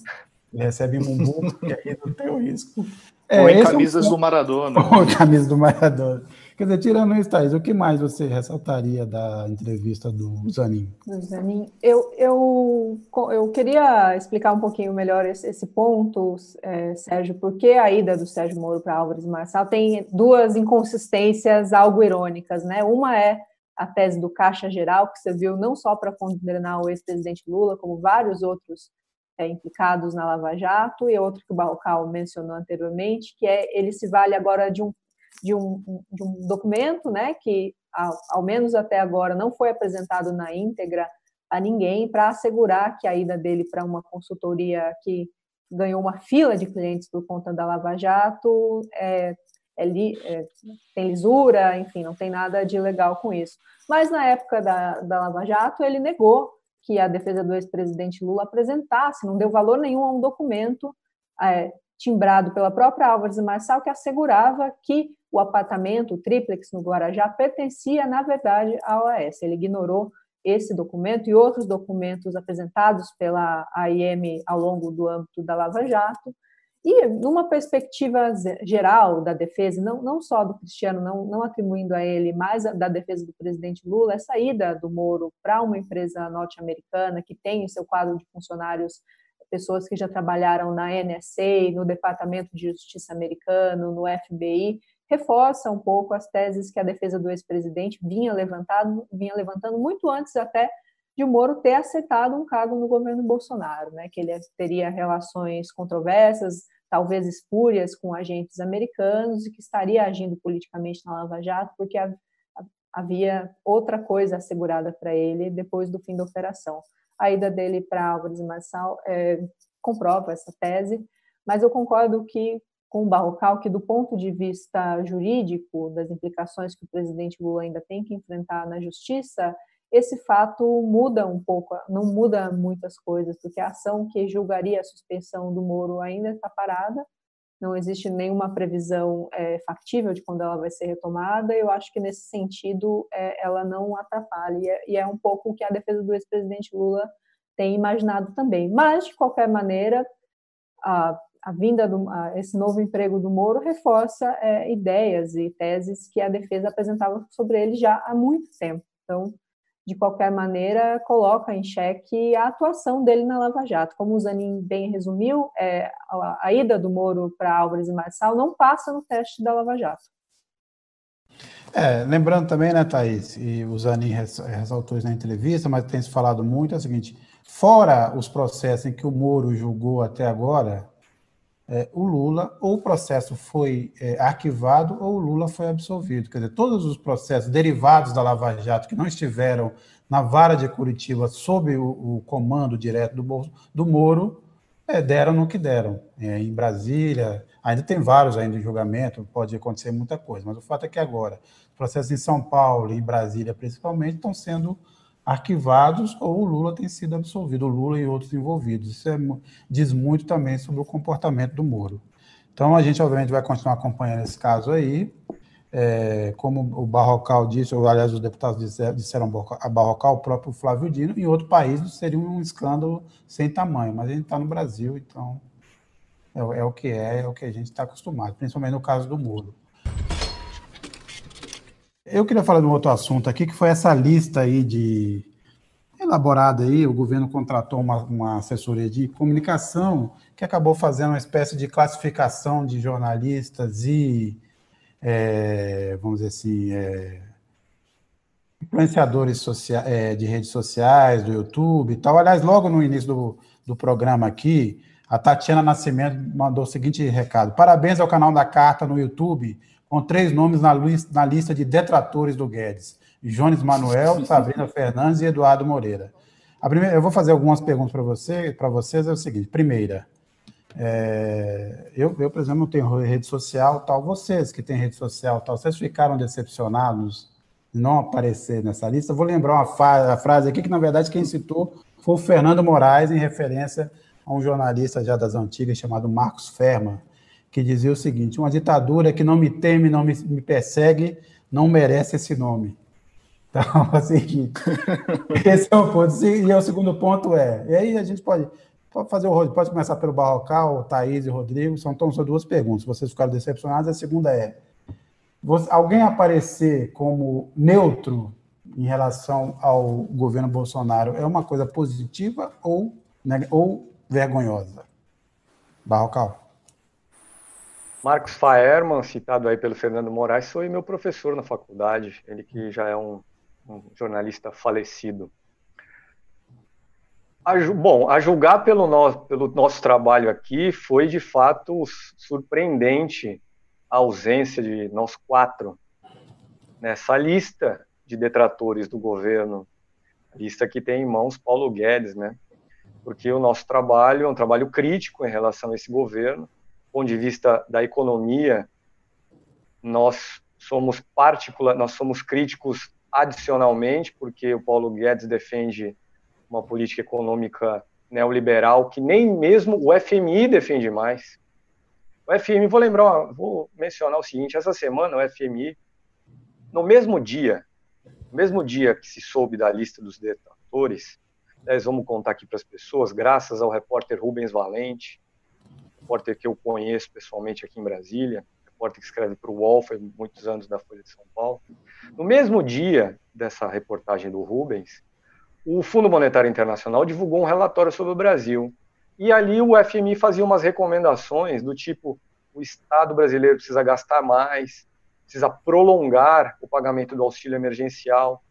Ele recebe em Mumbuca, que aí não tem o risco. É, Ou em camisas é um... do Maradona. Ou em camisas do Maradona. Quer dizer, tirando isso, Thaís, o que mais você ressaltaria da entrevista do Zanin? Zanin, eu, eu, eu queria explicar um pouquinho melhor esse, esse ponto, é, Sérgio, porque a ida do Sérgio Moro para Álvares Marçal tem duas inconsistências algo irônicas, né? Uma é a tese do Caixa Geral, que serviu não só para condenar o ex-presidente Lula, como vários outros é, implicados na Lava Jato, e outro que o Barrocal mencionou anteriormente, que é ele se vale agora de um, de um, de um documento né, que, ao, ao menos até agora, não foi apresentado na íntegra a ninguém para assegurar que a ida dele para uma consultoria que ganhou uma fila de clientes por conta da Lava Jato é, é, é, tem lisura, enfim, não tem nada de legal com isso. Mas na época da, da Lava Jato, ele negou que a defesa do ex-presidente Lula apresentasse, não deu valor nenhum a um documento é, timbrado pela própria Álvares Marçal que assegurava que o apartamento, o triplex no Guarajá, pertencia, na verdade, à OAS. Ele ignorou esse documento e outros documentos apresentados pela AIM ao longo do âmbito da Lava Jato, e numa perspectiva geral da defesa, não, não só do Cristiano, não, não atribuindo a ele, mas da defesa do presidente Lula, essa ida do Moro para uma empresa norte-americana que tem em seu quadro de funcionários pessoas que já trabalharam na NSA, no Departamento de Justiça americano, no FBI, reforça um pouco as teses que a defesa do ex-presidente vinha levantando, vinha levantando muito antes até de Moro ter aceitado um cargo no governo Bolsonaro, né, que ele teria relações controversas, talvez espúrias com agentes americanos e que estaria agindo politicamente na Lava Jato porque havia outra coisa assegurada para ele depois do fim da operação. A ida dele para Álvares Marçal é, comprova essa tese, mas eu concordo que com o Barrocal que do ponto de vista jurídico das implicações que o presidente Lula ainda tem que enfrentar na justiça, esse fato muda um pouco, não muda muitas coisas, porque a ação que julgaria a suspensão do Moro ainda está parada, não existe nenhuma previsão é, factível de quando ela vai ser retomada. Eu acho que nesse sentido é, ela não atrapalha e é, é um pouco o que a defesa do ex-presidente Lula tem imaginado também. Mas de qualquer maneira, a, a vinda do a, esse novo emprego do Moro reforça é, ideias e teses que a defesa apresentava sobre ele já há muito tempo. Então de qualquer maneira, coloca em xeque a atuação dele na Lava Jato. Como o Zanin bem resumiu, é, a, a, ida do Moro para Álvares e Marçal não passa no teste da Lava Jato. É, lembrando também, né, Thaís, e o Zanin ressaltou isso na entrevista, mas tem se falado muito, é o seguinte, fora os processos em que o Moro julgou até agora, é, o Lula, ou o processo foi é, arquivado, ou o Lula foi absolvido. Quer dizer, todos os processos derivados da Lava Jato que não estiveram na vara de Curitiba sob o, o comando direto do, do Moro, é, deram no que deram. É, em Brasília, ainda tem vários ainda em julgamento, pode acontecer muita coisa, mas o fato é que agora, os processos em São Paulo e Brasília, principalmente, estão sendo arquivados ou o Lula tem sido absolvido, o Lula e outros envolvidos. Isso é, diz muito também sobre o comportamento do Moro. Então, a gente, obviamente, vai continuar acompanhando esse caso aí. É, como o Barrocal disse, ou aliás, os deputados disseram a Barrocal, o próprio Flávio Dino, em outro país seria um escândalo sem tamanho, mas a gente está no Brasil, então é, é, o que é, é o que a gente está acostumado, principalmente no caso do Moro. Eu queria falar de um outro assunto aqui, que foi essa lista aí de elaborada aí, o governo contratou uma, uma assessoria de comunicação que acabou fazendo uma espécie de classificação de jornalistas e, é, vamos dizer assim, é, influenciadores socia é, de redes sociais, do YouTube e tal. Aliás, logo no início do, do programa aqui, a Tatiana Nascimento mandou o seguinte recado: parabéns ao canal da Carta no YouTube com três nomes na, na lista de detratores do Guedes: Jones Manuel, Sabrina Fernandes e Eduardo Moreira. Primeira, eu vou fazer algumas perguntas para você, para vocês. É o seguinte: primeira, é, eu, eu, por exemplo, não tenho rede social, tal. Vocês que têm rede social, tal, vocês ficaram decepcionados de não aparecer nessa lista? vou lembrar uma frase aqui que, na verdade, quem citou foi o Fernando Moraes, em referência a um jornalista já das antigas chamado Marcos Ferma, que dizia o seguinte: uma ditadura que não me teme, não me, me persegue, não merece esse nome. Então, assim, esse é o ponto. E o segundo ponto é, e aí a gente pode, pode fazer o pode começar pelo Barrocal, Thaís e Rodrigo, são, então, são duas perguntas. Vocês ficaram decepcionados, a segunda é, alguém aparecer como neutro em relação ao governo Bolsonaro é uma coisa positiva ou, né, ou vergonhosa? Barrocal. Marcos Faerman, citado aí pelo Fernando Moraes, foi meu professor na faculdade, ele que já é um, um jornalista falecido. A, bom, a julgar pelo nosso, pelo nosso trabalho aqui, foi de fato surpreendente a ausência de nós quatro nessa lista de detratores do governo, lista que tem em mãos Paulo Guedes, né? Porque o nosso trabalho é um trabalho crítico em relação a esse governo, ponto de vista da economia, nós somos particular, nós somos críticos adicionalmente, porque o Paulo Guedes defende uma política econômica neoliberal que nem mesmo o FMI defende mais. O FMI, vou lembrar, vou mencionar o seguinte: essa semana o FMI, no mesmo dia, no mesmo dia que se soube da lista dos detratores, nós vamos contar aqui para as pessoas, graças ao repórter Rubens Valente, repórter que eu conheço pessoalmente aqui em Brasília, repórter que escreve para o UOL, foi muitos anos da Folha de São Paulo. No mesmo dia dessa reportagem do Rubens, o Fundo Monetário Internacional divulgou um relatório sobre o Brasil. E ali o FMI fazia umas recomendações do tipo: o Estado brasileiro precisa gastar mais, precisa prolongar o pagamento do auxílio emergencial,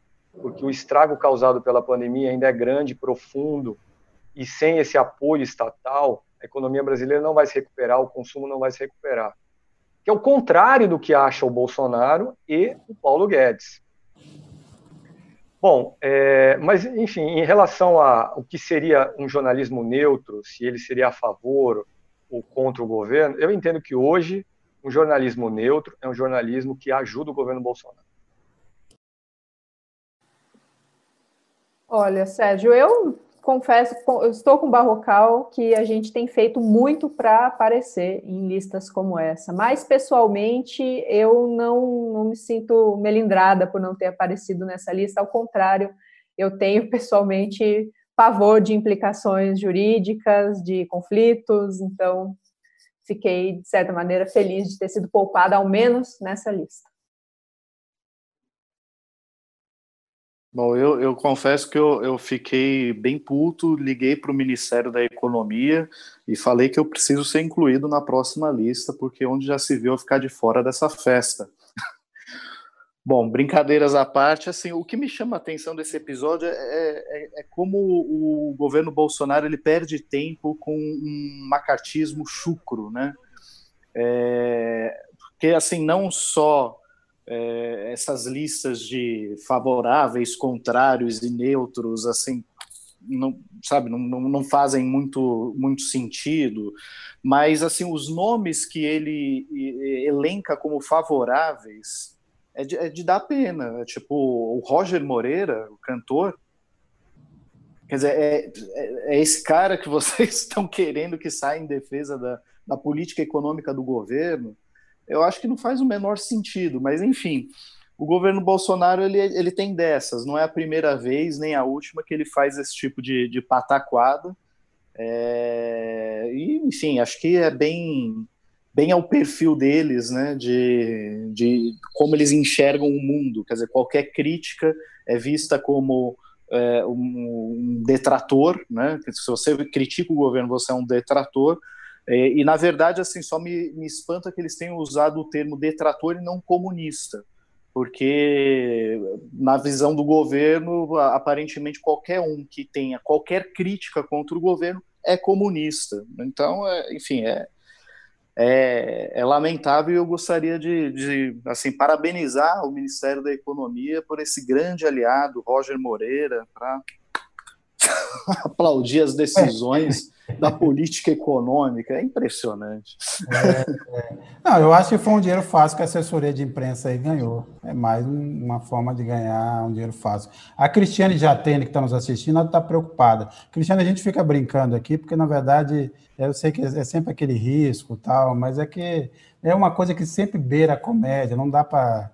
porque o estrago causado pela pandemia ainda é grande, profundo, e sem esse apoio estatal, a economia brasileira não vai se recuperar, o consumo não vai se recuperar. Que é o contrário do que acha o Bolsonaro e o Paulo Guedes. Bom, é, mas enfim, em relação a o que seria um jornalismo neutro, se ele seria a favor ou contra o governo, eu entendo que hoje um jornalismo neutro é um jornalismo que ajuda o governo Bolsonaro. Olha, Sérgio, eu confesso, eu estou com o Barrocal que a gente tem feito muito para aparecer em listas como essa, mas pessoalmente eu não, não me sinto melindrada por não ter aparecido nessa lista, ao contrário, eu tenho pessoalmente pavor de implicações jurídicas, de conflitos, então fiquei, de certa maneira, feliz de ter sido poupada, ao menos nessa lista. Bom, eu, eu confesso que eu, eu fiquei bem puto, liguei para o Ministério da Economia e falei que eu preciso ser incluído na próxima lista, porque onde já se viu eu ficar de fora dessa festa. Bom, brincadeiras à parte, assim, o que me chama a atenção desse episódio é, é, é, como o governo Bolsonaro ele perde tempo com um macartismo chucro, né? É, porque, assim, não só é, essas listas de favoráveis, contrários e neutros, assim, não, sabe, não, não, fazem muito, muito sentido, mas assim os nomes que ele elenca como favoráveis é de, é de dar pena, é tipo o Roger Moreira, o cantor, quer dizer, é, é, é esse cara que vocês estão querendo que saia em defesa da, da política econômica do governo, eu acho que não faz o menor sentido, mas enfim, o governo Bolsonaro ele, ele tem dessas, não é a primeira vez nem a última que ele faz esse tipo de, de pataquada. É, e, enfim, acho que é bem, bem ao perfil deles, né, de, de como eles enxergam o mundo. Quer dizer, qualquer crítica é vista como é, um, um, detrator, né? Se você critica o governo, você é um detrator. É, e, na verdade, assim, só me, me espanta que eles tenham usado o termo detrator e não comunista, porque, na visão do governo, aparentemente qualquer um que tenha qualquer crítica contra o governo é comunista. Então, é, enfim, é, é, é, lamentável e eu gostaria de, de, assim, parabenizar o Ministério da Economia por esse grande aliado, Roger Moreira, para aplaudir as decisões da política econômica. É impressionante. É, é. Não, eu acho que foi um dinheiro fácil que a assessoria de imprensa aí ganhou. É mais uma forma de ganhar um dinheiro fácil. A Cristiane Jatene, que está nos assistindo, ela está preocupada. Cristiane, a gente fica brincando aqui, porque, na verdade, eu sei que é sempre aquele risco tal, mas é que é uma coisa que sempre beira a comédia, não dá para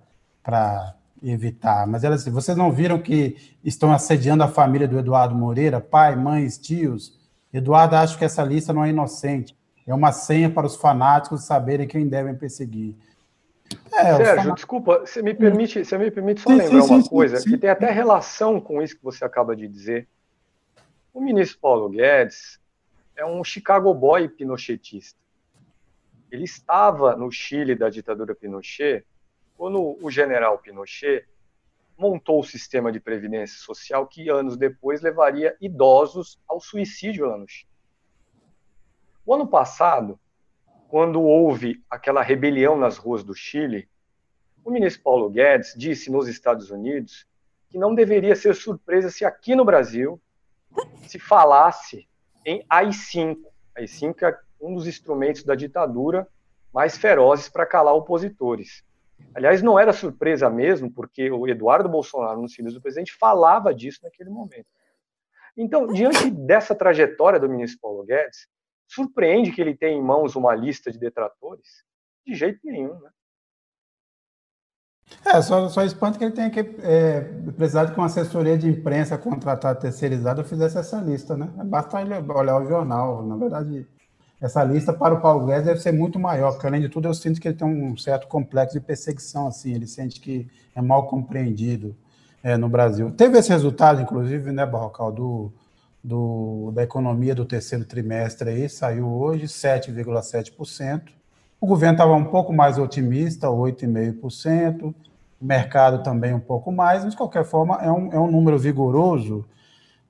evitar. Mas ela assim, vocês não viram que estão assediando a família do Eduardo Moreira, pai, mães, tios? Eduardo acha que essa lista não é inocente. É uma senha para os fanáticos saberem quem devem perseguir. É, Sérgio, falar... desculpa, você me permite, você me permite só sim, lembrar sim, uma sim, coisa que tem até relação com isso que você acaba de dizer. O ministro Paulo Guedes é um Chicago boy pinochetista. Ele estava no Chile da ditadura Pinochet quando o general Pinochet montou o sistema de previdência social que anos depois levaria idosos ao suicídio lá no Chile. O ano passado, quando houve aquela rebelião nas ruas do Chile, o ministro Paulo Guedes disse nos Estados Unidos que não deveria ser surpresa se aqui no Brasil se falasse em AI-5. AI-5 é um dos instrumentos da ditadura mais ferozes para calar opositores. Aliás, não era surpresa mesmo, porque o Eduardo Bolsonaro, no silêncio do presidente, falava disso naquele momento. Então, diante dessa trajetória do ministro Paulo Guedes, surpreende que ele tenha em mãos uma lista de detratores? De jeito nenhum, né? É, só, só espanto que ele tenha que é, precisar que uma assessoria de imprensa contratada terceirizada fizesse essa lista, né? Basta olhar o jornal. Na verdade, essa lista para o Paulo Guedes deve ser muito maior, porque além de tudo eu sinto que ele tem um certo complexo de perseguição, assim, ele sente que é mal compreendido é, no Brasil. Teve esse resultado, inclusive, né, Barrocal, do, do, da economia do terceiro trimestre aí, saiu hoje 7,7%. O governo estava um pouco mais otimista, 8,5%, o mercado também um pouco mais, mas de qualquer forma é um, é um número vigoroso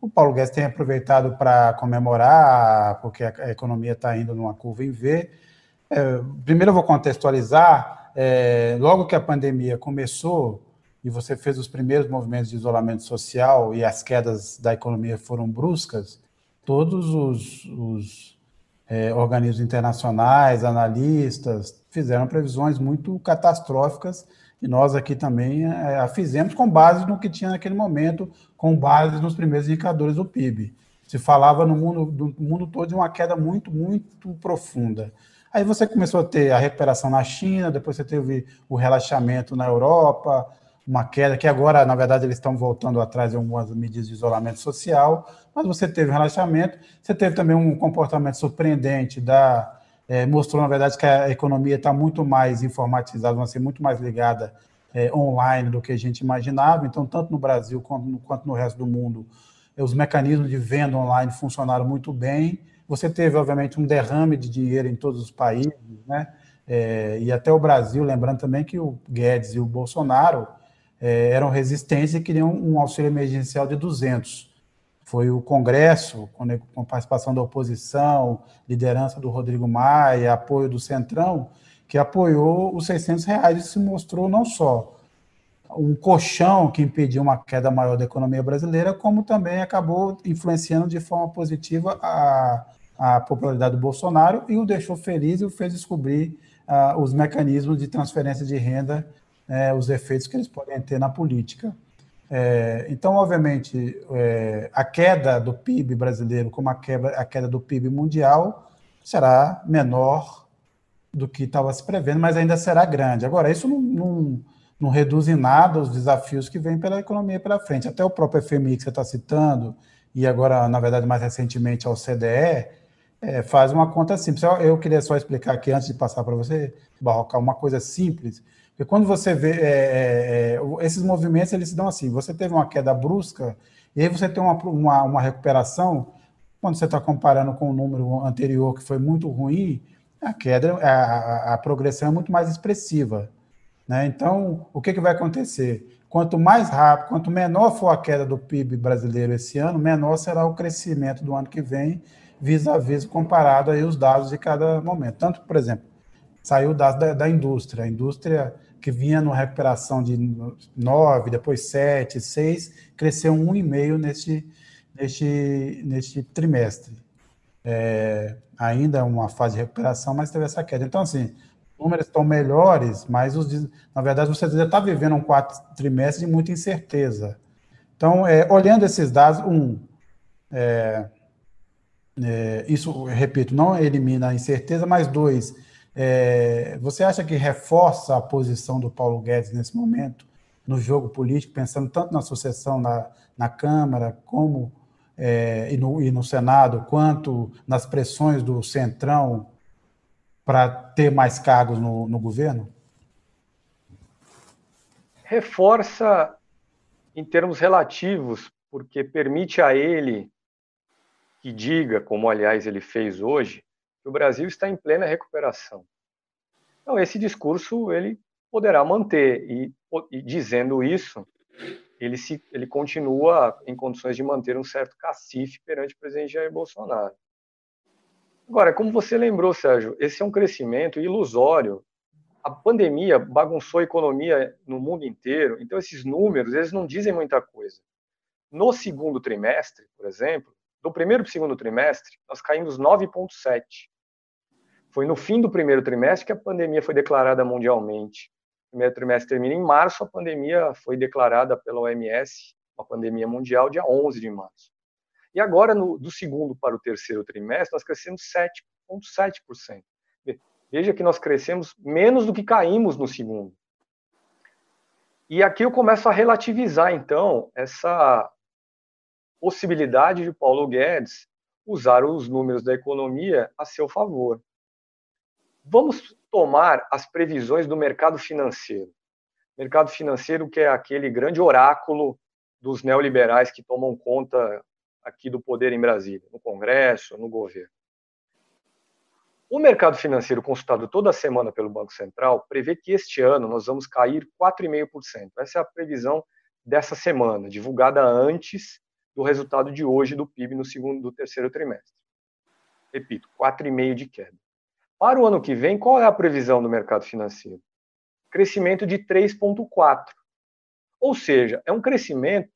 o Paulo Guedes tem aproveitado para comemorar, porque a, economia está indo numa curva em V. É, primeiro eu vou contextualizar. É, logo que a pandemia começou e você fez os primeiros movimentos de isolamento social e as quedas da economia foram bruscas, todos os, os é, organismos internacionais, analistas, fizeram previsões muito catastróficas e nós aqui também é, a fizemos com base no que tinha naquele momento, com base nos primeiros indicadores do PIB. Se falava no mundo, do mundo todo de uma queda muito, muito profunda. Aí você começou a ter a recuperação na China, depois você teve o relaxamento na Europa, uma queda que agora, na verdade, eles estão voltando atrás de algumas medidas de isolamento social, mas você teve um relaxamento, você teve também um comportamento surpreendente da é, mostrou, na verdade, que a economia está muito mais informatizada, vai ser muito mais ligada é, online do que a gente imaginava. Então, tanto no Brasil quanto, quanto no resto do mundo, é, os mecanismos de venda online funcionaram muito bem. Você teve, obviamente, um derrame de dinheiro em todos os países, né? É, e até o Brasil, lembrando também que o Guedes e o Bolsonaro é, eram resistentes e queriam um auxílio emergencial de 200 foi o Congresso, com participação da oposição, liderança do Rodrigo Maia, apoio do Centrão, que apoiou os 600 reais e se mostrou não só um colchão que impediu uma queda maior da economia brasileira, como também acabou influenciando de forma positiva a, a popularidade do Bolsonaro e o deixou feliz e o fez descobrir uh, os mecanismos de transferência de renda, uh, os efeitos que eles podem ter na política. É, então, obviamente, é, a queda do PIB brasileiro, como a queda, a queda do PIB mundial, será menor do que estava se prevendo, mas ainda será grande. Agora, isso não, não, não reduz em nada os desafios que vêm pela economia pela frente. Até o próprio FMI que você está citando, e agora, na verdade, mais recentemente ao CDE, é, faz uma conta simples. Eu, eu, queria só explicar aqui, antes de passar para você, Barroca, uma coisa simples porque quando você vê é, é, é, esses movimentos, eles se dão assim: você teve uma queda brusca, e aí você tem uma, uma, uma recuperação. Quando você está comparando com o número anterior, que foi muito ruim, a queda, a, a progressão é muito mais expressiva. Né? Então, o que, que vai acontecer? Quanto mais rápido, quanto menor for a queda do PIB brasileiro esse ano, menor será o crescimento do ano que vem, vis-a-vis comparado aí os dados de cada momento. Tanto, por exemplo, saiu dados da, da indústria. A indústria que vinha numa recuperação de 9, depois 7, 6, cresceu 1,5 neste, neste, neste trimestre. É, ainda uma fase de recuperação, mas teve essa queda. Então, assim, números estão melhores, mas os, na verdade você já está vivendo um quarto trimestre de muita incerteza. Então, é, olhando esses dados, um, é, é, isso, repito, não elimina a incerteza, mas dois, é, você acha que reforça a posição do Paulo Guedes nesse momento, no jogo político, pensando tanto na sucessão na, na Câmara, como é, e, no, e no Senado, quanto nas pressões do Centrão para ter mais cargos no, no governo? reforça em termos relativos, porque permite a ele que diga, como aliás ele fez hoje, o Brasil está em plena recuperação. Então esse discurso ele poderá manter e, e dizendo isso, ele se ele continua em condições de manter um certo cacife perante o presidente Jair Bolsonaro. Agora, como você lembrou, Sérgio, esse é um crescimento ilusório. A pandemia bagunçou a economia no mundo inteiro, então esses números, eles não dizem muita coisa. No segundo trimestre, por exemplo, do primeiro para o segundo trimestre, nós caímos 9,7. Foi no fim do primeiro trimestre que a pandemia foi declarada mundialmente. O primeiro trimestre termina em março, a pandemia foi declarada pela OMS, uma pandemia mundial, dia 11 de março. E agora, no, do segundo para o terceiro trimestre, nós crescemos 7,7%. Veja que nós crescemos menos do que caímos no segundo. E aqui eu começo a relativizar, então, essa possibilidade de Paulo Guedes usar os números da economia a seu favor. Vamos tomar as previsões do mercado financeiro. Mercado financeiro que é aquele grande oráculo dos neoliberais que tomam conta aqui do poder em Brasília, no Congresso, no governo. O mercado financeiro consultado toda semana pelo Banco Central prevê que este ano nós vamos cair 4,5%. Essa é a previsão dessa semana, divulgada antes do resultado de hoje do PIB no segundo do terceiro trimestre. Repito, 4,5% de queda. Para o ano que vem, qual é a previsão do mercado financeiro? Crescimento de 3,4%. Ou seja, é um crescimento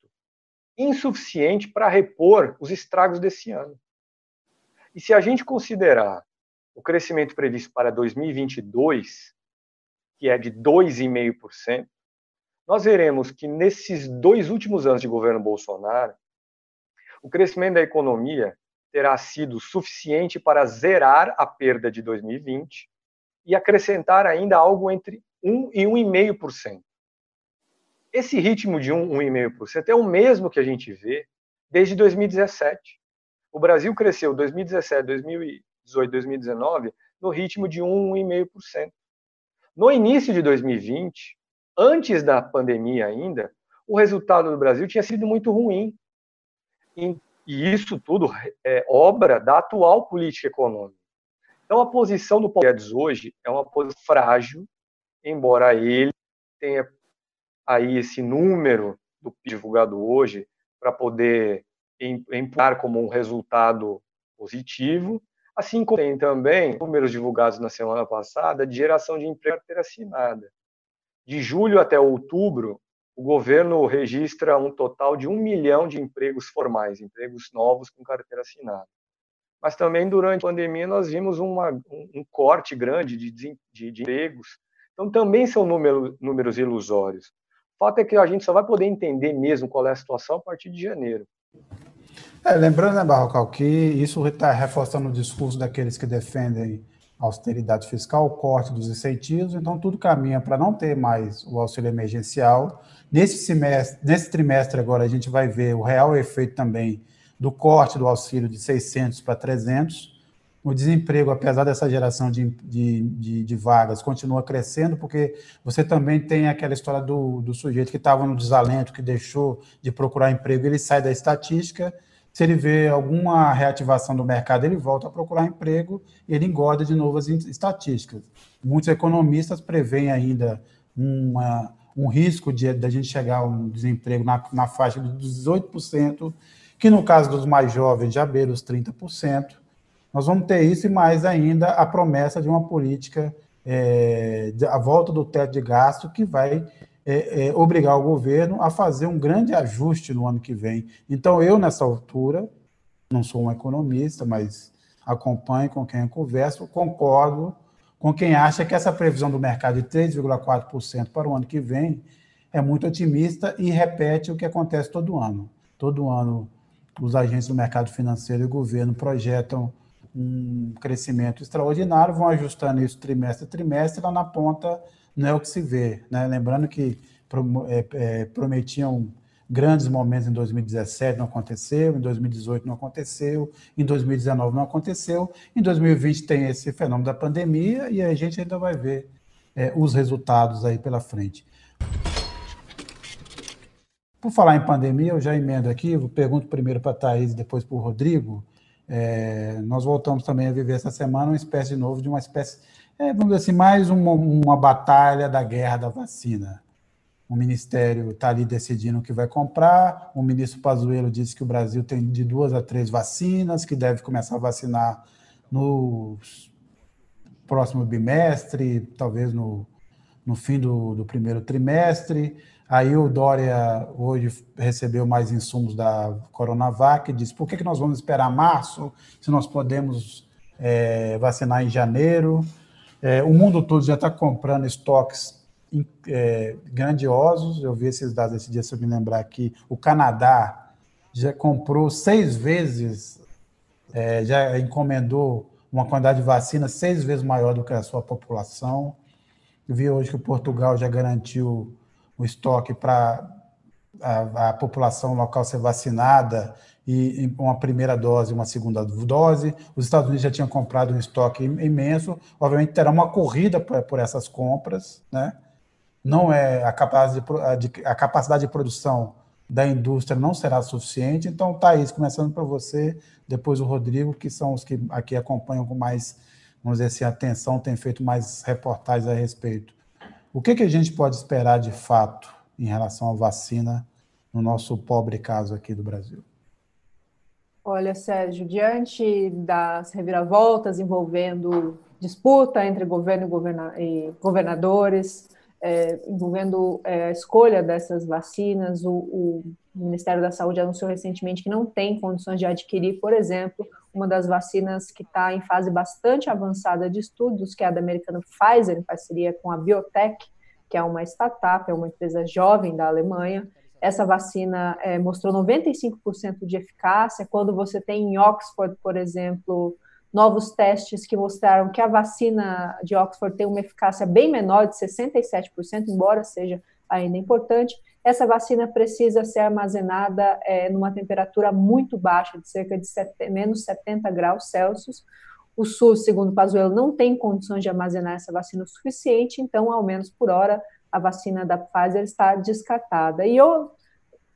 insuficiente para repor os estragos desse ano. E se a gente considerar o crescimento previsto para 2022, que é de 2,5%, nós veremos que nesses dois últimos anos de governo Bolsonaro, o crescimento da economia terá sido suficiente para zerar a perda de 2020 e acrescentar ainda algo entre 1 e 1,5%. Esse ritmo de 1, 1,5% é o mesmo que a gente vê desde 2017. O Brasil cresceu 2017, 2018, 2019 no ritmo de 1, 1,5%. No início de 2020, antes da pandemia ainda, o resultado do Brasil tinha sido muito ruim. E isso tudo é obra da atual política econômica. Então, a posição do Paulo Guedes hoje é uma posição frágil, embora ele tenha aí esse número do divulgado hoje para poder empurrar como um resultado positivo, assim como tem também números divulgados na semana passada de geração de emprego ter assinada. De julho até outubro, o governo registra um total de um milhão de empregos formais, empregos novos com carteira assinada. Mas também durante a pandemia nós vimos uma, um, corte grande de, de, de, empregos. Então também são número, números ilusórios. O fato é que a gente só vai poder entender mesmo qual é a situação a partir de janeiro. É, lembrando, né, Barrocal, que isso está reforçando o discurso daqueles que defendem austeridade fiscal, o corte dos incentivos, então tudo caminha para não ter mais o auxílio emergencial. Nesse, semestre, nesse trimestre agora a gente vai ver o real efeito também do corte do auxílio de 600 para 300, o desemprego, apesar dessa geração de, de, de, de, vagas, continua crescendo, porque você também tem aquela história do, do sujeito que estava no desalento, que deixou de procurar emprego, ele sai da estatística, se ele vê alguma reativação do mercado, ele volta a procurar emprego e ele engorda de novo as estatísticas. Muitos economistas preveem ainda uma, um risco de, de a gente chegar a um desemprego na, na faixa de 18%, que no caso dos mais jovens já beira os 30%, nós vamos ter isso e mais ainda a promessa de uma política, é, a volta do teto de gasto, que vai é, é, obrigar o governo a fazer um grande ajuste no ano que vem. Então, eu, nessa altura, não sou um economista, mas acompanho com quem eu converso, concordo com quem acha que essa previsão do mercado de 3,4% para o ano que vem é muito otimista e repete o que acontece todo ano. Todo ano, os agentes do mercado financeiro e o governo projetam um crescimento extraordinário, vão ajustando isso trimestre a trimestre, lá na ponta não é o que se vê. Né? Lembrando que é, é, prometiam grandes momentos em 2017, não aconteceu, em 2018 não aconteceu, em 2019 não aconteceu, em 2020 tem esse fenômeno da pandemia e a gente ainda vai ver é, os resultados aí pela frente. Por falar em pandemia, eu já emendo aqui, pergunto primeiro para a Thaís e depois para o Rodrigo. É, nós voltamos também a viver essa semana uma espécie de novo, de uma espécie, é, vamos dizer assim, mais uma, uma batalha da guerra da vacina. O Ministério está ali decidindo o que vai comprar. O ministro Pazuello disse que o Brasil tem de duas a três vacinas, que deve começar a vacinar no próximo bimestre, talvez no, no fim do, do primeiro trimestre. Aí o Dória hoje recebeu mais insumos da Coronavac e disse: por que, que nós vamos esperar março se nós podemos é, vacinar em janeiro? É, o mundo todo já está comprando estoques é, grandiosos. Eu vi esses dados esse dia, se eu me lembrar aqui. O Canadá já comprou seis vezes, é, já encomendou uma quantidade de vacina seis vezes maior do que a sua população. Eu vi hoje que o Portugal já garantiu o estoque para a, a, população local ser vacinada e uma primeira dose, uma segunda dose. Os Estados Unidos já tinham comprado um estoque imenso. Obviamente terá uma corrida por, essas compras, né? Não é a capacidade de, a capacidade de produção da indústria não será suficiente. Então, Thaís, começando por você, depois o Rodrigo, que são os que aqui acompanham com mais, vamos dizer assim, atenção, tem feito mais reportagens a respeito. O que, que a gente pode esperar de fato em relação à vacina no nosso pobre caso aqui do Brasil? Olha, Sérgio, diante das reviravoltas envolvendo disputa entre governo e, governa e governadores, é, envolvendo é, a escolha dessas vacinas, o, o Ministério da Saúde anunciou recentemente que não tem condições de adquirir, por exemplo, uma das vacinas que está em fase bastante avançada de estudos, que é a da americana Pfizer, em parceria com a Biotech, que é uma startup, é uma empresa jovem da Alemanha. Essa vacina é, mostrou 95% de eficácia. Quando você tem em Oxford, por exemplo, novos testes que mostraram que a vacina de Oxford tem uma eficácia bem menor, de 67%, embora seja ainda importante, essa vacina precisa ser armazenada é, numa temperatura muito baixa, de cerca de sete, menos 70 graus Celsius. O SUS, segundo Pazuello, não tem condições de armazenar essa vacina o suficiente, então, ao menos por hora, a vacina da Pfizer está descartada. E eu,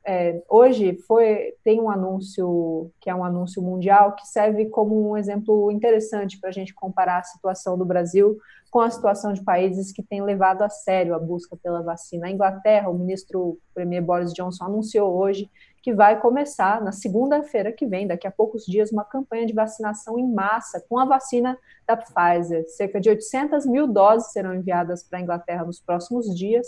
é, hoje foi, tem um anúncio, que é um anúncio mundial, que serve como um exemplo interessante para a gente comparar a situação do Brasil com a situação de países que têm levado a sério a busca pela vacina. A Inglaterra, o ministro o Premier Boris Johnson anunciou hoje que vai começar na segunda-feira que vem, daqui a poucos dias, uma campanha de vacinação em massa com a vacina da Pfizer. Cerca de 800 mil doses serão enviadas para a Inglaterra nos próximos dias.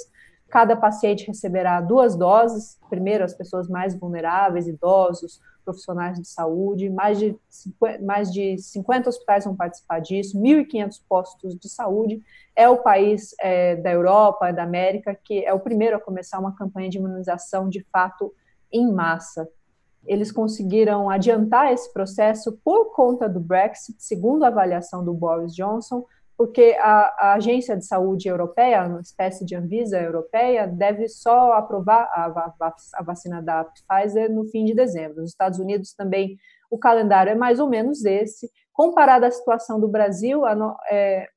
Cada paciente receberá duas doses, primeiro as pessoas mais vulneráveis, idosos, profissionais de saúde, mais de, mais de 50 hospitais vão participar disso, 1.500 postos de saúde. É o país é, da Europa, da América, que é o primeiro a começar uma campanha de imunização de fato em massa. Eles conseguiram adiantar esse processo por conta do Brexit, segundo a avaliação do Boris Johnson, porque a, a, Agência de Saúde Europeia, uma espécie de Anvisa europeia, deve só aprovar a, a, a, vacina da Pfizer no fim de dezembro. Nos Estados Unidos também o calendário é mais ou menos esse. Comparado à situação do Brasil, é,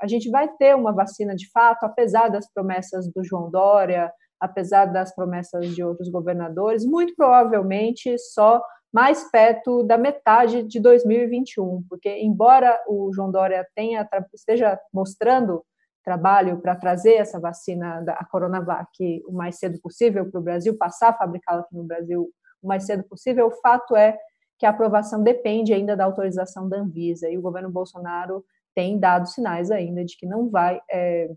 a gente vai ter uma vacina de fato, apesar das promessas do João Dória, apesar das promessas de outros governadores, muito provavelmente só mais perto da metade de 2021, porque embora o João Dória tenha esteja mostrando trabalho para trazer essa vacina da Coronavac o mais cedo possível para o Brasil, passar a fabricá-la aqui no Brasil o mais cedo possível, o fato é que a aprovação depende ainda da autorização da Anvisa, e o governo Bolsonaro tem dado sinais ainda de que não vai é,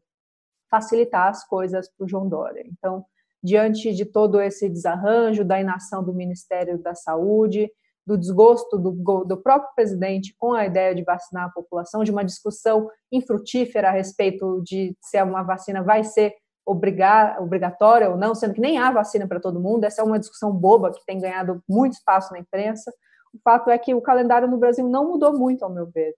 facilitar as coisas para o João Dória. Então, diante de todo esse desarranjo, da inação do Ministério da Saúde, do desgosto do, do, próprio presidente com a ideia de vacinar a população, de uma discussão infrutífera a respeito de se uma vacina vai ser obrigar, obrigatória ou não, sendo que nem há vacina para todo mundo, essa é uma discussão boba que tem ganhado muito espaço na imprensa. O fato é que o calendário no Brasil não mudou muito, ao meu ver.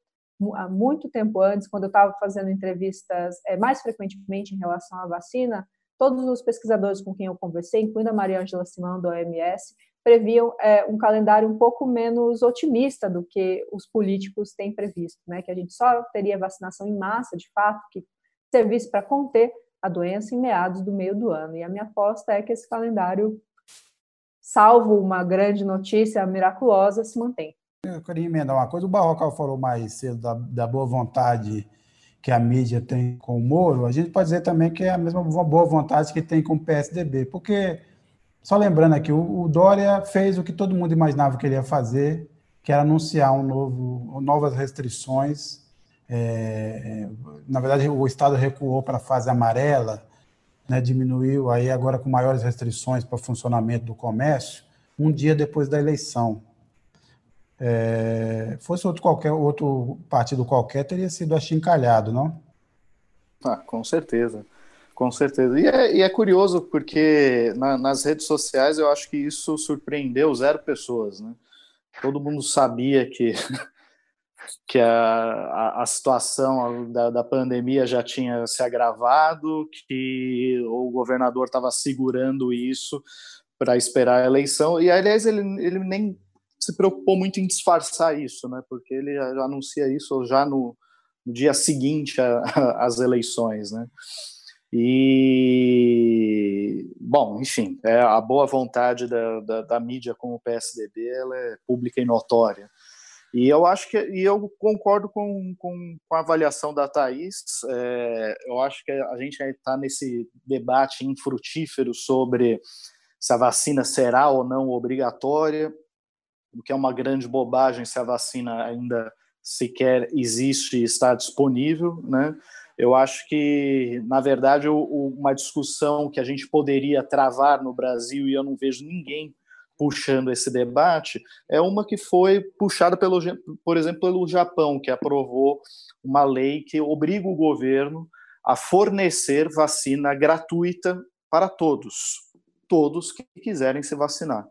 Há muito tempo antes, quando eu estava fazendo entrevistas é, mais frequentemente em relação à vacina, todos os pesquisadores com quem eu conversei, incluindo a Maria Angela Simão, da OMS, previam é, um calendário um pouco menos otimista do que os políticos têm previsto, né? que a gente só teria vacinação em massa, de fato, que servisse para conter a doença em meados do meio do ano. E a minha aposta é que esse calendário salvo uma grande notícia miraculosa, se mantém. Eu queria emendar uma coisa. O Barrocal falou mais cedo da, da boa vontade que a mídia tem com o Moro. A gente pode dizer também que é a mesma boa vontade que tem com o PSDB, porque, só lembrando aqui, o, o Dória fez o que todo mundo imaginava que ele ia fazer, que era anunciar um novo, novas restrições. É, na verdade, o Estado recuou para a fase amarela, né, diminuiu aí agora com maiores restrições para funcionamento do comércio, um dia depois da eleição. É, fosse outro qualquer outro partido qualquer teria sido achincalhado, não? Ah, com certeza, com certeza. E é, e é curioso porque na, nas redes sociais eu acho que isso surpreendeu zero pessoas, né? Todo mundo sabia que que a, a, a situação da, da, pandemia já tinha se agravado, que o governador estava segurando isso para esperar a eleição. E, aliás, ele, ele nem se preocupou muito em disfarçar isso, né? Porque ele anuncia isso já no, no dia seguinte às eleições, né? E bom, enfim, é, a boa vontade da, da, da, mídia com o PSDB ela é pública e notória. E eu acho que e eu concordo com, com, com a avaliação da Thaís. É, eu acho que a gente está nesse debate infrutífero sobre se a vacina será ou não obrigatória o que é uma grande bobagem se a vacina ainda sequer existe e está disponível, né? Eu acho que, na verdade, uma discussão que a gente poderia travar no Brasil, e eu não vejo ninguém puxando esse debate, é uma que foi puxada, pelo, por exemplo, pelo Japão, que aprovou uma lei que obriga o governo a fornecer vacina gratuita para todos, todos que quiserem se vacinar.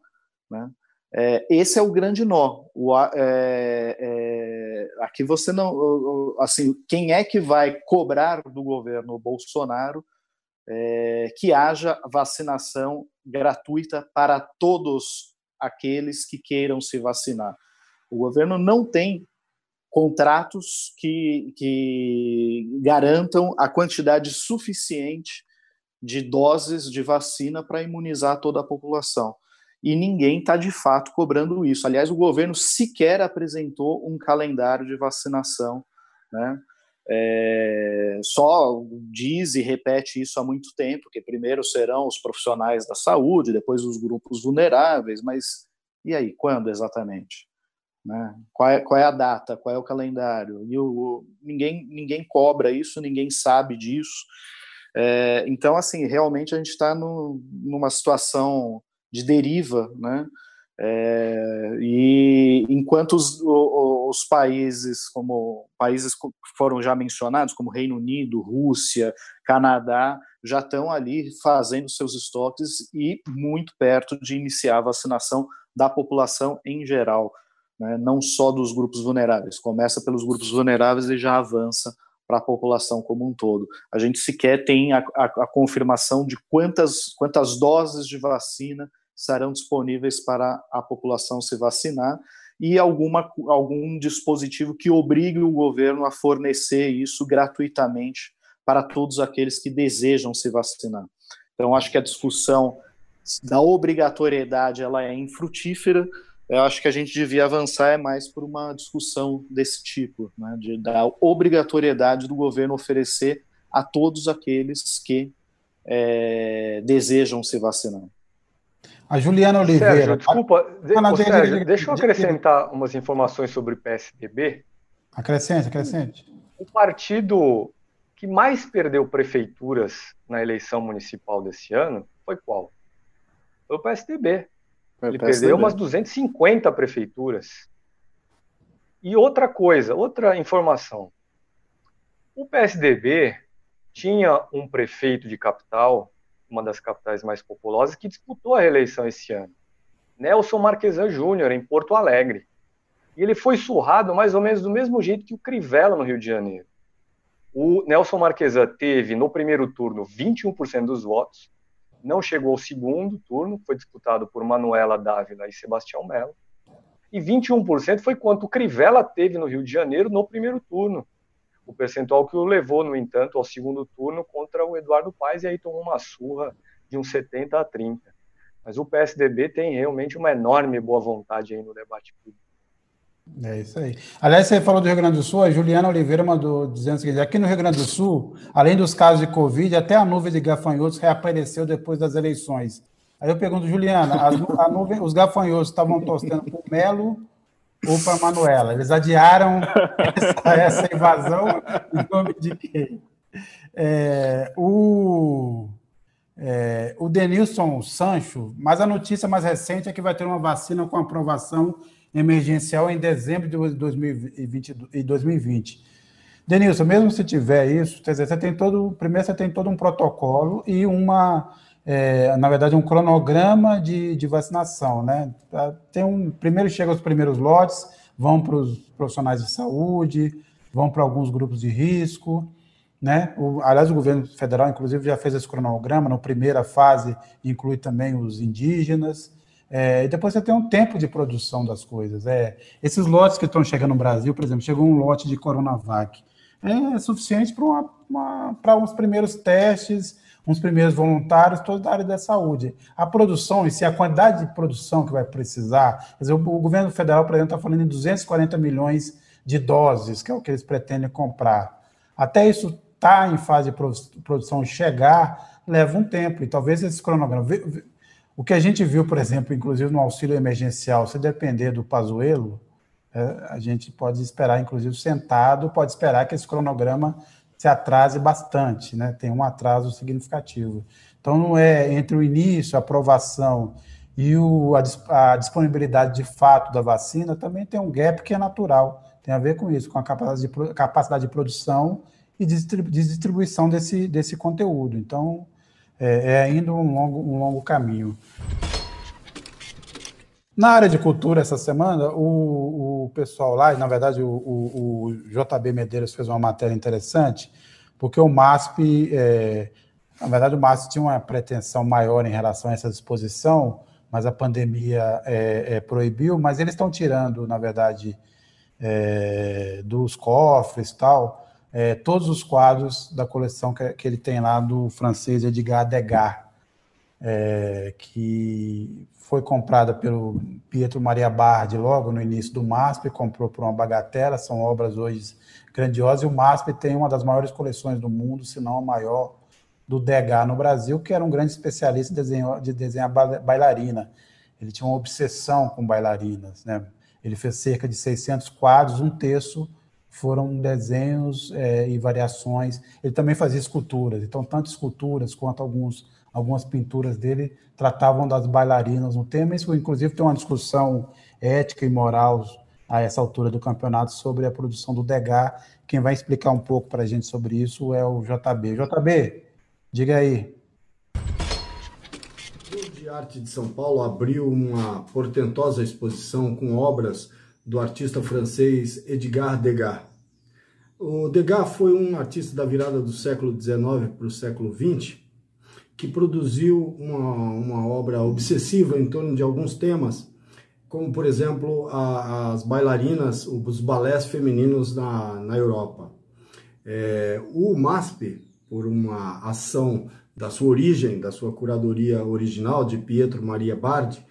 Né? É, esse é o grande nó. O, é, é, aqui você não, assim, quem é que vai cobrar do governo Bolsonaro é, que haja vacinação gratuita para todos aqueles que queiram se vacinar? O governo não tem contratos que, que garantam a quantidade suficiente de doses de vacina para imunizar toda a população e ninguém está de fato cobrando isso. Aliás, o governo sequer apresentou um calendário de vacinação, né? É, só diz e repete isso há muito tempo, que primeiro serão os profissionais da saúde, depois os grupos vulneráveis, mas e aí, quando exatamente? Né? Qual, é, qual é a data, qual é o calendário? E o, ninguém, ninguém cobra isso, ninguém sabe disso. É, então, assim, realmente a gente está numa situação de deriva, né? É, e enquanto os, os, países, como países que foram já mencionados, como Reino Unido, Rússia, Canadá, já estão ali fazendo seus estoques e muito perto de iniciar a vacinação da população em geral, né? não só dos grupos vulneráveis. Começa pelos grupos vulneráveis e já avança para a população como um todo. A gente sequer tem a, a, a confirmação de quantas, quantas doses de vacina estarão disponíveis para a população se vacinar e alguma, algum dispositivo que obrigue o governo a fornecer isso gratuitamente para todos aqueles que desejam se vacinar. Então, acho que a discussão da obrigatoriedade ela é infrutífera. Eu acho que a gente devia avançar é mais por uma discussão desse tipo, né, de, da obrigatoriedade do governo oferecer a todos aqueles que é, desejam se vacinar. A Juliana Oliveira. Sérgio, desculpa, não, Sérgio, deixa eu acrescentar umas informações sobre o PSDB. Acrescente, acrescente. O partido que mais perdeu prefeituras na eleição municipal desse ano foi qual? Foi o PSDB. Ele perdeu umas 250 prefeituras. E outra coisa, outra informação. O PSDB tinha um prefeito de capital uma das capitais mais populosas, que disputou a reeleição esse ano. Nelson Marquesan Júnior, em Porto Alegre. E ele foi surrado mais ou menos do mesmo jeito que o Crivella no Rio de Janeiro. O Nelson Marquesan teve, no primeiro turno, 21% dos votos, não chegou ao segundo turno, foi disputado por Manuela Dávila e Sebastião Melo, e 21% foi quanto o Crivella teve no Rio de Janeiro no primeiro turno o percentual que o levou, no entanto, ao segundo turno contra o Eduardo Paes, e aí tomou uma surra de uns 70 a 30. Mas o PSDB tem realmente uma enorme boa vontade aí no debate público. É isso aí. Aliás, você falou do Rio Grande do Sul, a Juliana Oliveira mandou dizendo o seguinte: aqui no Rio Grande do Sul, além dos casos de Covid, até a nuvem de gafanhotos reapareceu depois das eleições. Aí eu pergunto, Juliana, as, nuvem, os gafanhotos estavam torcendo para o Melo ou para a Manuela? Eles adiaram essa, essa, invasão em nome de quem? É, o. É, o Denilson Sancho, mas a notícia mais recente é que vai ter uma vacina com aprovação emergencial em dezembro de 2020. 2020. Denilson, mesmo se tiver isso, quer dizer, você tem todo, primeiro você tem todo um protocolo e uma, é, na verdade, um cronograma de, de vacinação, né? Tem um, primeiro chega os primeiros lotes, vão para os profissionais de saúde, vão para alguns grupos de risco, né? O, aliás, o governo federal, inclusive, já fez esse cronograma. Na primeira fase, inclui também os indígenas. É, e depois você tem um tempo de produção das coisas. É, esses lotes que estão chegando no Brasil, por exemplo, chegou um lote de Coronavac. É suficiente para uns primeiros testes, uns primeiros voluntários, toda a área da saúde. A produção em si, a quantidade de produção que vai precisar. Dizer, o, o governo federal, por exemplo, está falando em 240 milhões de doses, que é o que eles pretendem comprar. Até isso está em fase de produção chegar, leva um tempo. E talvez esse cronograma. O que a gente viu, por exemplo, inclusive no auxílio emergencial, se depender do Pazuelo, é, a gente pode esperar, inclusive sentado, pode esperar que esse cronograma se atrase bastante, né? Tem um atraso significativo. Então, não é entre o início, a aprovação e o, a, a, disponibilidade de fato da vacina, também tem um gap que é natural. Tem a ver com isso, com a capacidade de, capacidade de produção e de distribuição desse, desse conteúdo. Então, é, é ainda um longo, um longo caminho. Na área de cultura, essa semana, o, o pessoal lá, na verdade, o, o, o, JB Medeiros fez uma matéria interessante, porque o MASP, é, na verdade, o MASP tinha uma pretensão maior em relação a essa exposição, mas a pandemia é, é, proibiu, mas eles estão tirando, na verdade, é, dos cofres e tal, é, todos os quadros da coleção que, que, ele tem lá do francês Edgar Degas, é, que foi comprada pelo Pietro Maria Bardi logo no início do MASP, comprou por uma bagatela, são obras hoje grandiosas, e o MASP tem uma das maiores coleções do mundo, se não a maior, do Degas no Brasil, que era um grande especialista de desenhar, de desenhar bailarina. Ele tinha uma obsessão com bailarinas, né? Ele fez cerca de 600 quadros, um terço foram desenhos é, e variações. Ele também fazia esculturas, então tanto esculturas quanto alguns, algumas pinturas dele tratavam das bailarinas no tema. Isso, inclusive, tem uma discussão ética e moral a essa altura do campeonato sobre a produção do Degas. Quem vai explicar um pouco para a gente sobre isso é o JB. JB, diga aí. O Museu de Arte de São Paulo abriu uma portentosa exposição com obras do artista francês Edgar Degas. O Degas foi um artista da virada do século XIX para o século XX que produziu uma, uma obra obsessiva em torno de alguns temas, como, por exemplo, a, as bailarinas, os balés femininos na, na Europa. É, o MASP, por uma ação da sua origem, da sua curadoria original, de Pietro Maria Bardi,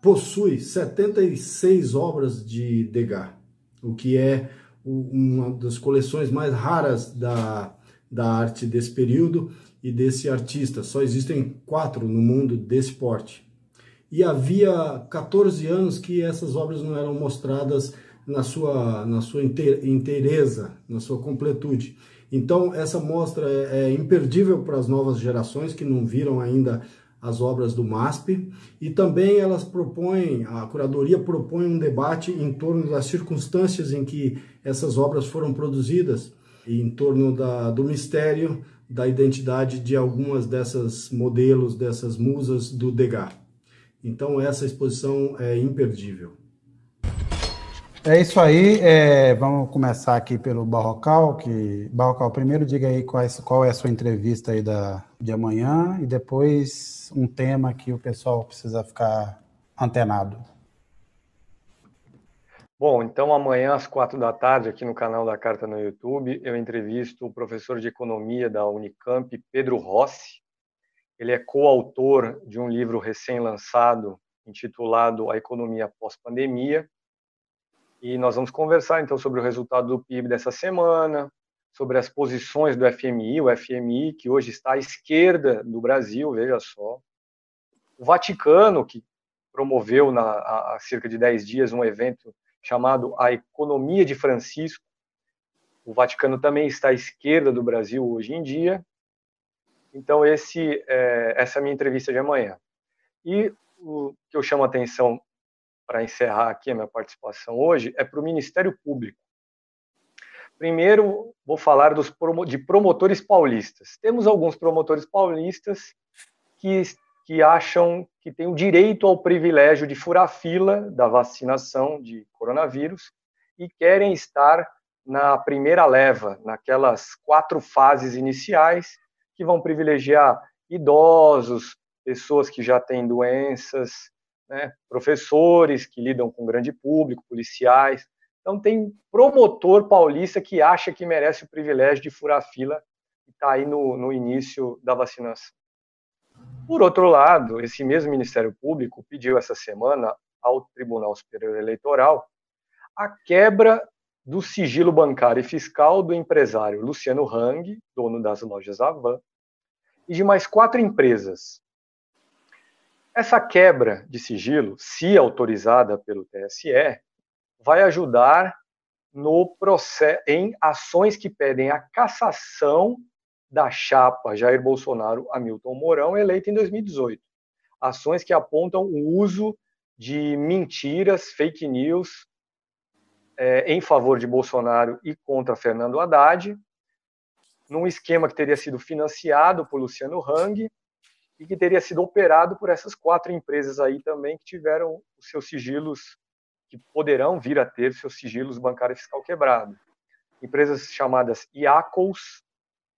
possui 76 obras de Degas, o que é uma das coleções mais raras da, da arte desse período e desse artista. Só existem quatro no mundo desse porte. E havia 14 anos que essas obras não eram mostradas na sua, na sua inteireza, na sua completude. Então, essa mostra é, é imperdível para as novas gerações que não viram ainda as obras do MASP e também elas propõem, a curadoria propõe um debate em torno das circunstâncias em que essas obras foram produzidas, em torno da, do mistério da identidade de algumas dessas modelos, dessas musas do Degas. Então essa exposição é imperdível. É isso aí. É, vamos começar aqui pelo Barrocal. Que, Barrocal, primeiro diga aí qual é a sua entrevista aí da, de amanhã e depois um tema que o pessoal precisa ficar antenado. Bom, então amanhã às quatro da tarde, aqui no canal da Carta no YouTube, eu entrevisto o professor de Economia da Unicamp, Pedro Rossi. Ele é coautor de um livro recém-lançado intitulado A Economia Pós-Pandemia. E nós vamos conversar então sobre o resultado do PIB dessa semana, sobre as posições do FMI, o FMI que hoje está à esquerda do Brasil, veja só. O Vaticano, que promoveu na, há cerca de 10 dias um evento chamado A Economia de Francisco. O Vaticano também está à esquerda do Brasil hoje em dia. Então, esse, é, essa é a minha entrevista de amanhã. E o que eu chamo a atenção para encerrar aqui a minha participação hoje é para o Ministério Público. Primeiro, vou falar dos de promotores paulistas. Temos alguns promotores paulistas que, que acham que têm o direito ao privilégio de furar fila da vacinação de coronavírus e querem estar na primeira leva, naquelas quatro fases iniciais que vão privilegiar idosos, pessoas que já têm doenças, né, professores que lidam com grande público, policiais. Então, tem promotor paulista que acha que merece o privilégio de furar fila e está aí no, no início da vacinação. Por outro lado, esse mesmo Ministério Público pediu essa semana ao Tribunal Superior Eleitoral a quebra do sigilo bancário e fiscal do empresário Luciano Hang, dono das lojas Avan, e de mais quatro empresas. Essa quebra de sigilo, se autorizada pelo TSE, vai ajudar no processo em ações que pedem a cassação da chapa Jair Bolsonaro Hamilton Mourão, eleita em 2018. Ações que apontam o uso de mentiras, fake news, é, em favor de Bolsonaro e contra Fernando Haddad, num esquema que teria sido financiado por Luciano Hang e que teria sido operado por essas quatro empresas aí também que tiveram os seus sigilos, que poderão vir a ter seus sigilos bancário fiscal quebrado. Empresas chamadas IACOS,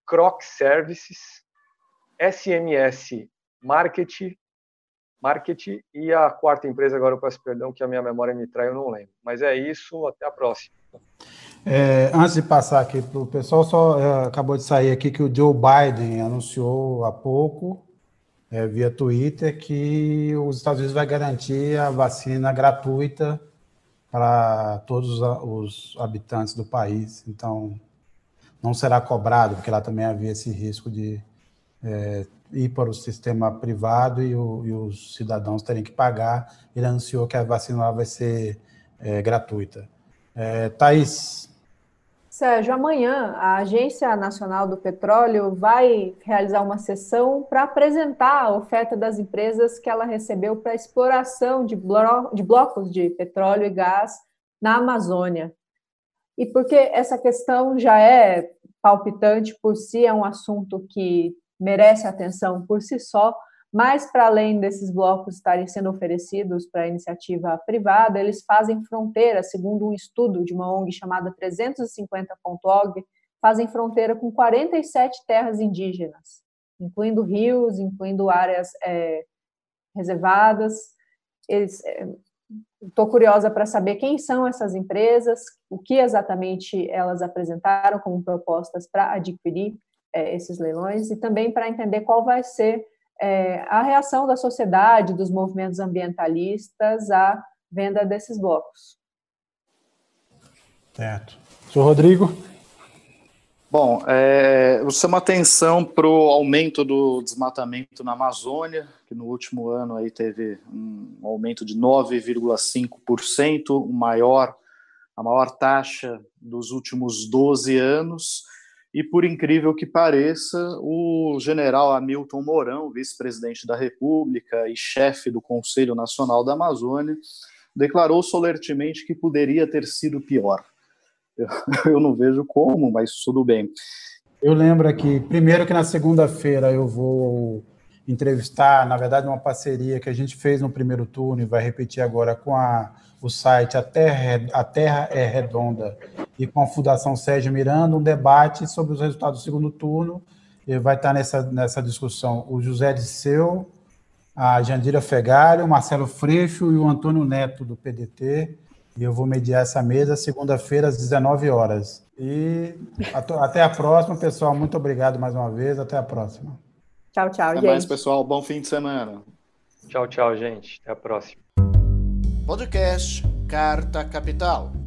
Croc Services, SMS Marketing, Marketing e a quarta empresa, agora eu peço perdão que a minha memória me trai, eu não lembro. Mas é isso, até a próxima. É, antes de passar aqui para o pessoal, só é, acabou de sair aqui que o Joe Biden anunciou há pouco, é, via Twitter, que os Estados Unidos vai garantir a vacina gratuita para todos os habitantes do país. Então, não será cobrado, porque lá também havia esse risco de é, ir para o sistema privado e, o, e, os cidadãos terem que pagar. Ele anunciou que a vacina lá vai ser é, gratuita. É, Thaís, Sérgio, amanhã a Agência Nacional do Petróleo vai realizar uma sessão para apresentar a oferta das empresas que ela recebeu para exploração de, blo de blocos de petróleo e gás na Amazônia. E porque essa questão já é palpitante por si, é um assunto que merece atenção por si só, mas, para além desses blocos estarem sendo oferecidos para iniciativa privada, eles fazem fronteira, segundo um estudo de uma ONG chamada 350.org, fazem fronteira com 47 terras indígenas, incluindo rios, incluindo áreas é, reservadas. Estou é, curiosa para saber quem são essas empresas, o que exatamente elas apresentaram como propostas para adquirir é, esses leilões e também para entender qual vai ser é, a reação da sociedade, dos movimentos ambientalistas à venda desses blocos. Certo. Senhor Rodrigo? Bom, é, eu chamo atenção para o aumento do desmatamento na Amazônia, que no último ano aí teve um aumento de 9,5%, o maior, a maior taxa dos últimos 12 anos. E por incrível que pareça, o general Hamilton Mourão, vice-presidente da República e chefe do Conselho Nacional da Amazônia, declarou solertemente que poderia ter sido pior. Eu, eu não vejo como, mas tudo bem. Eu lembro aqui, primeiro que na segunda-feira eu vou entrevistar, na verdade, uma parceria que a gente fez no primeiro turno e vai repetir agora com a o site A Terra, a Terra é Redonda e com a Fundação Sérgio Miranda, um debate sobre os resultados do segundo turno. E vai estar nessa, nessa discussão o José Disseu, a Jandira Fegário, o Marcelo Freixo e o Antônio Neto, do PDT. E eu vou mediar essa mesa segunda-feira, às 19 horas. E até a próxima, pessoal. Muito obrigado mais uma vez. Até a próxima. Tchau, tchau, Até gente. mais, pessoal. Bom fim de semana. Tchau, tchau, gente. Até a próxima. Podcast Carta Capital.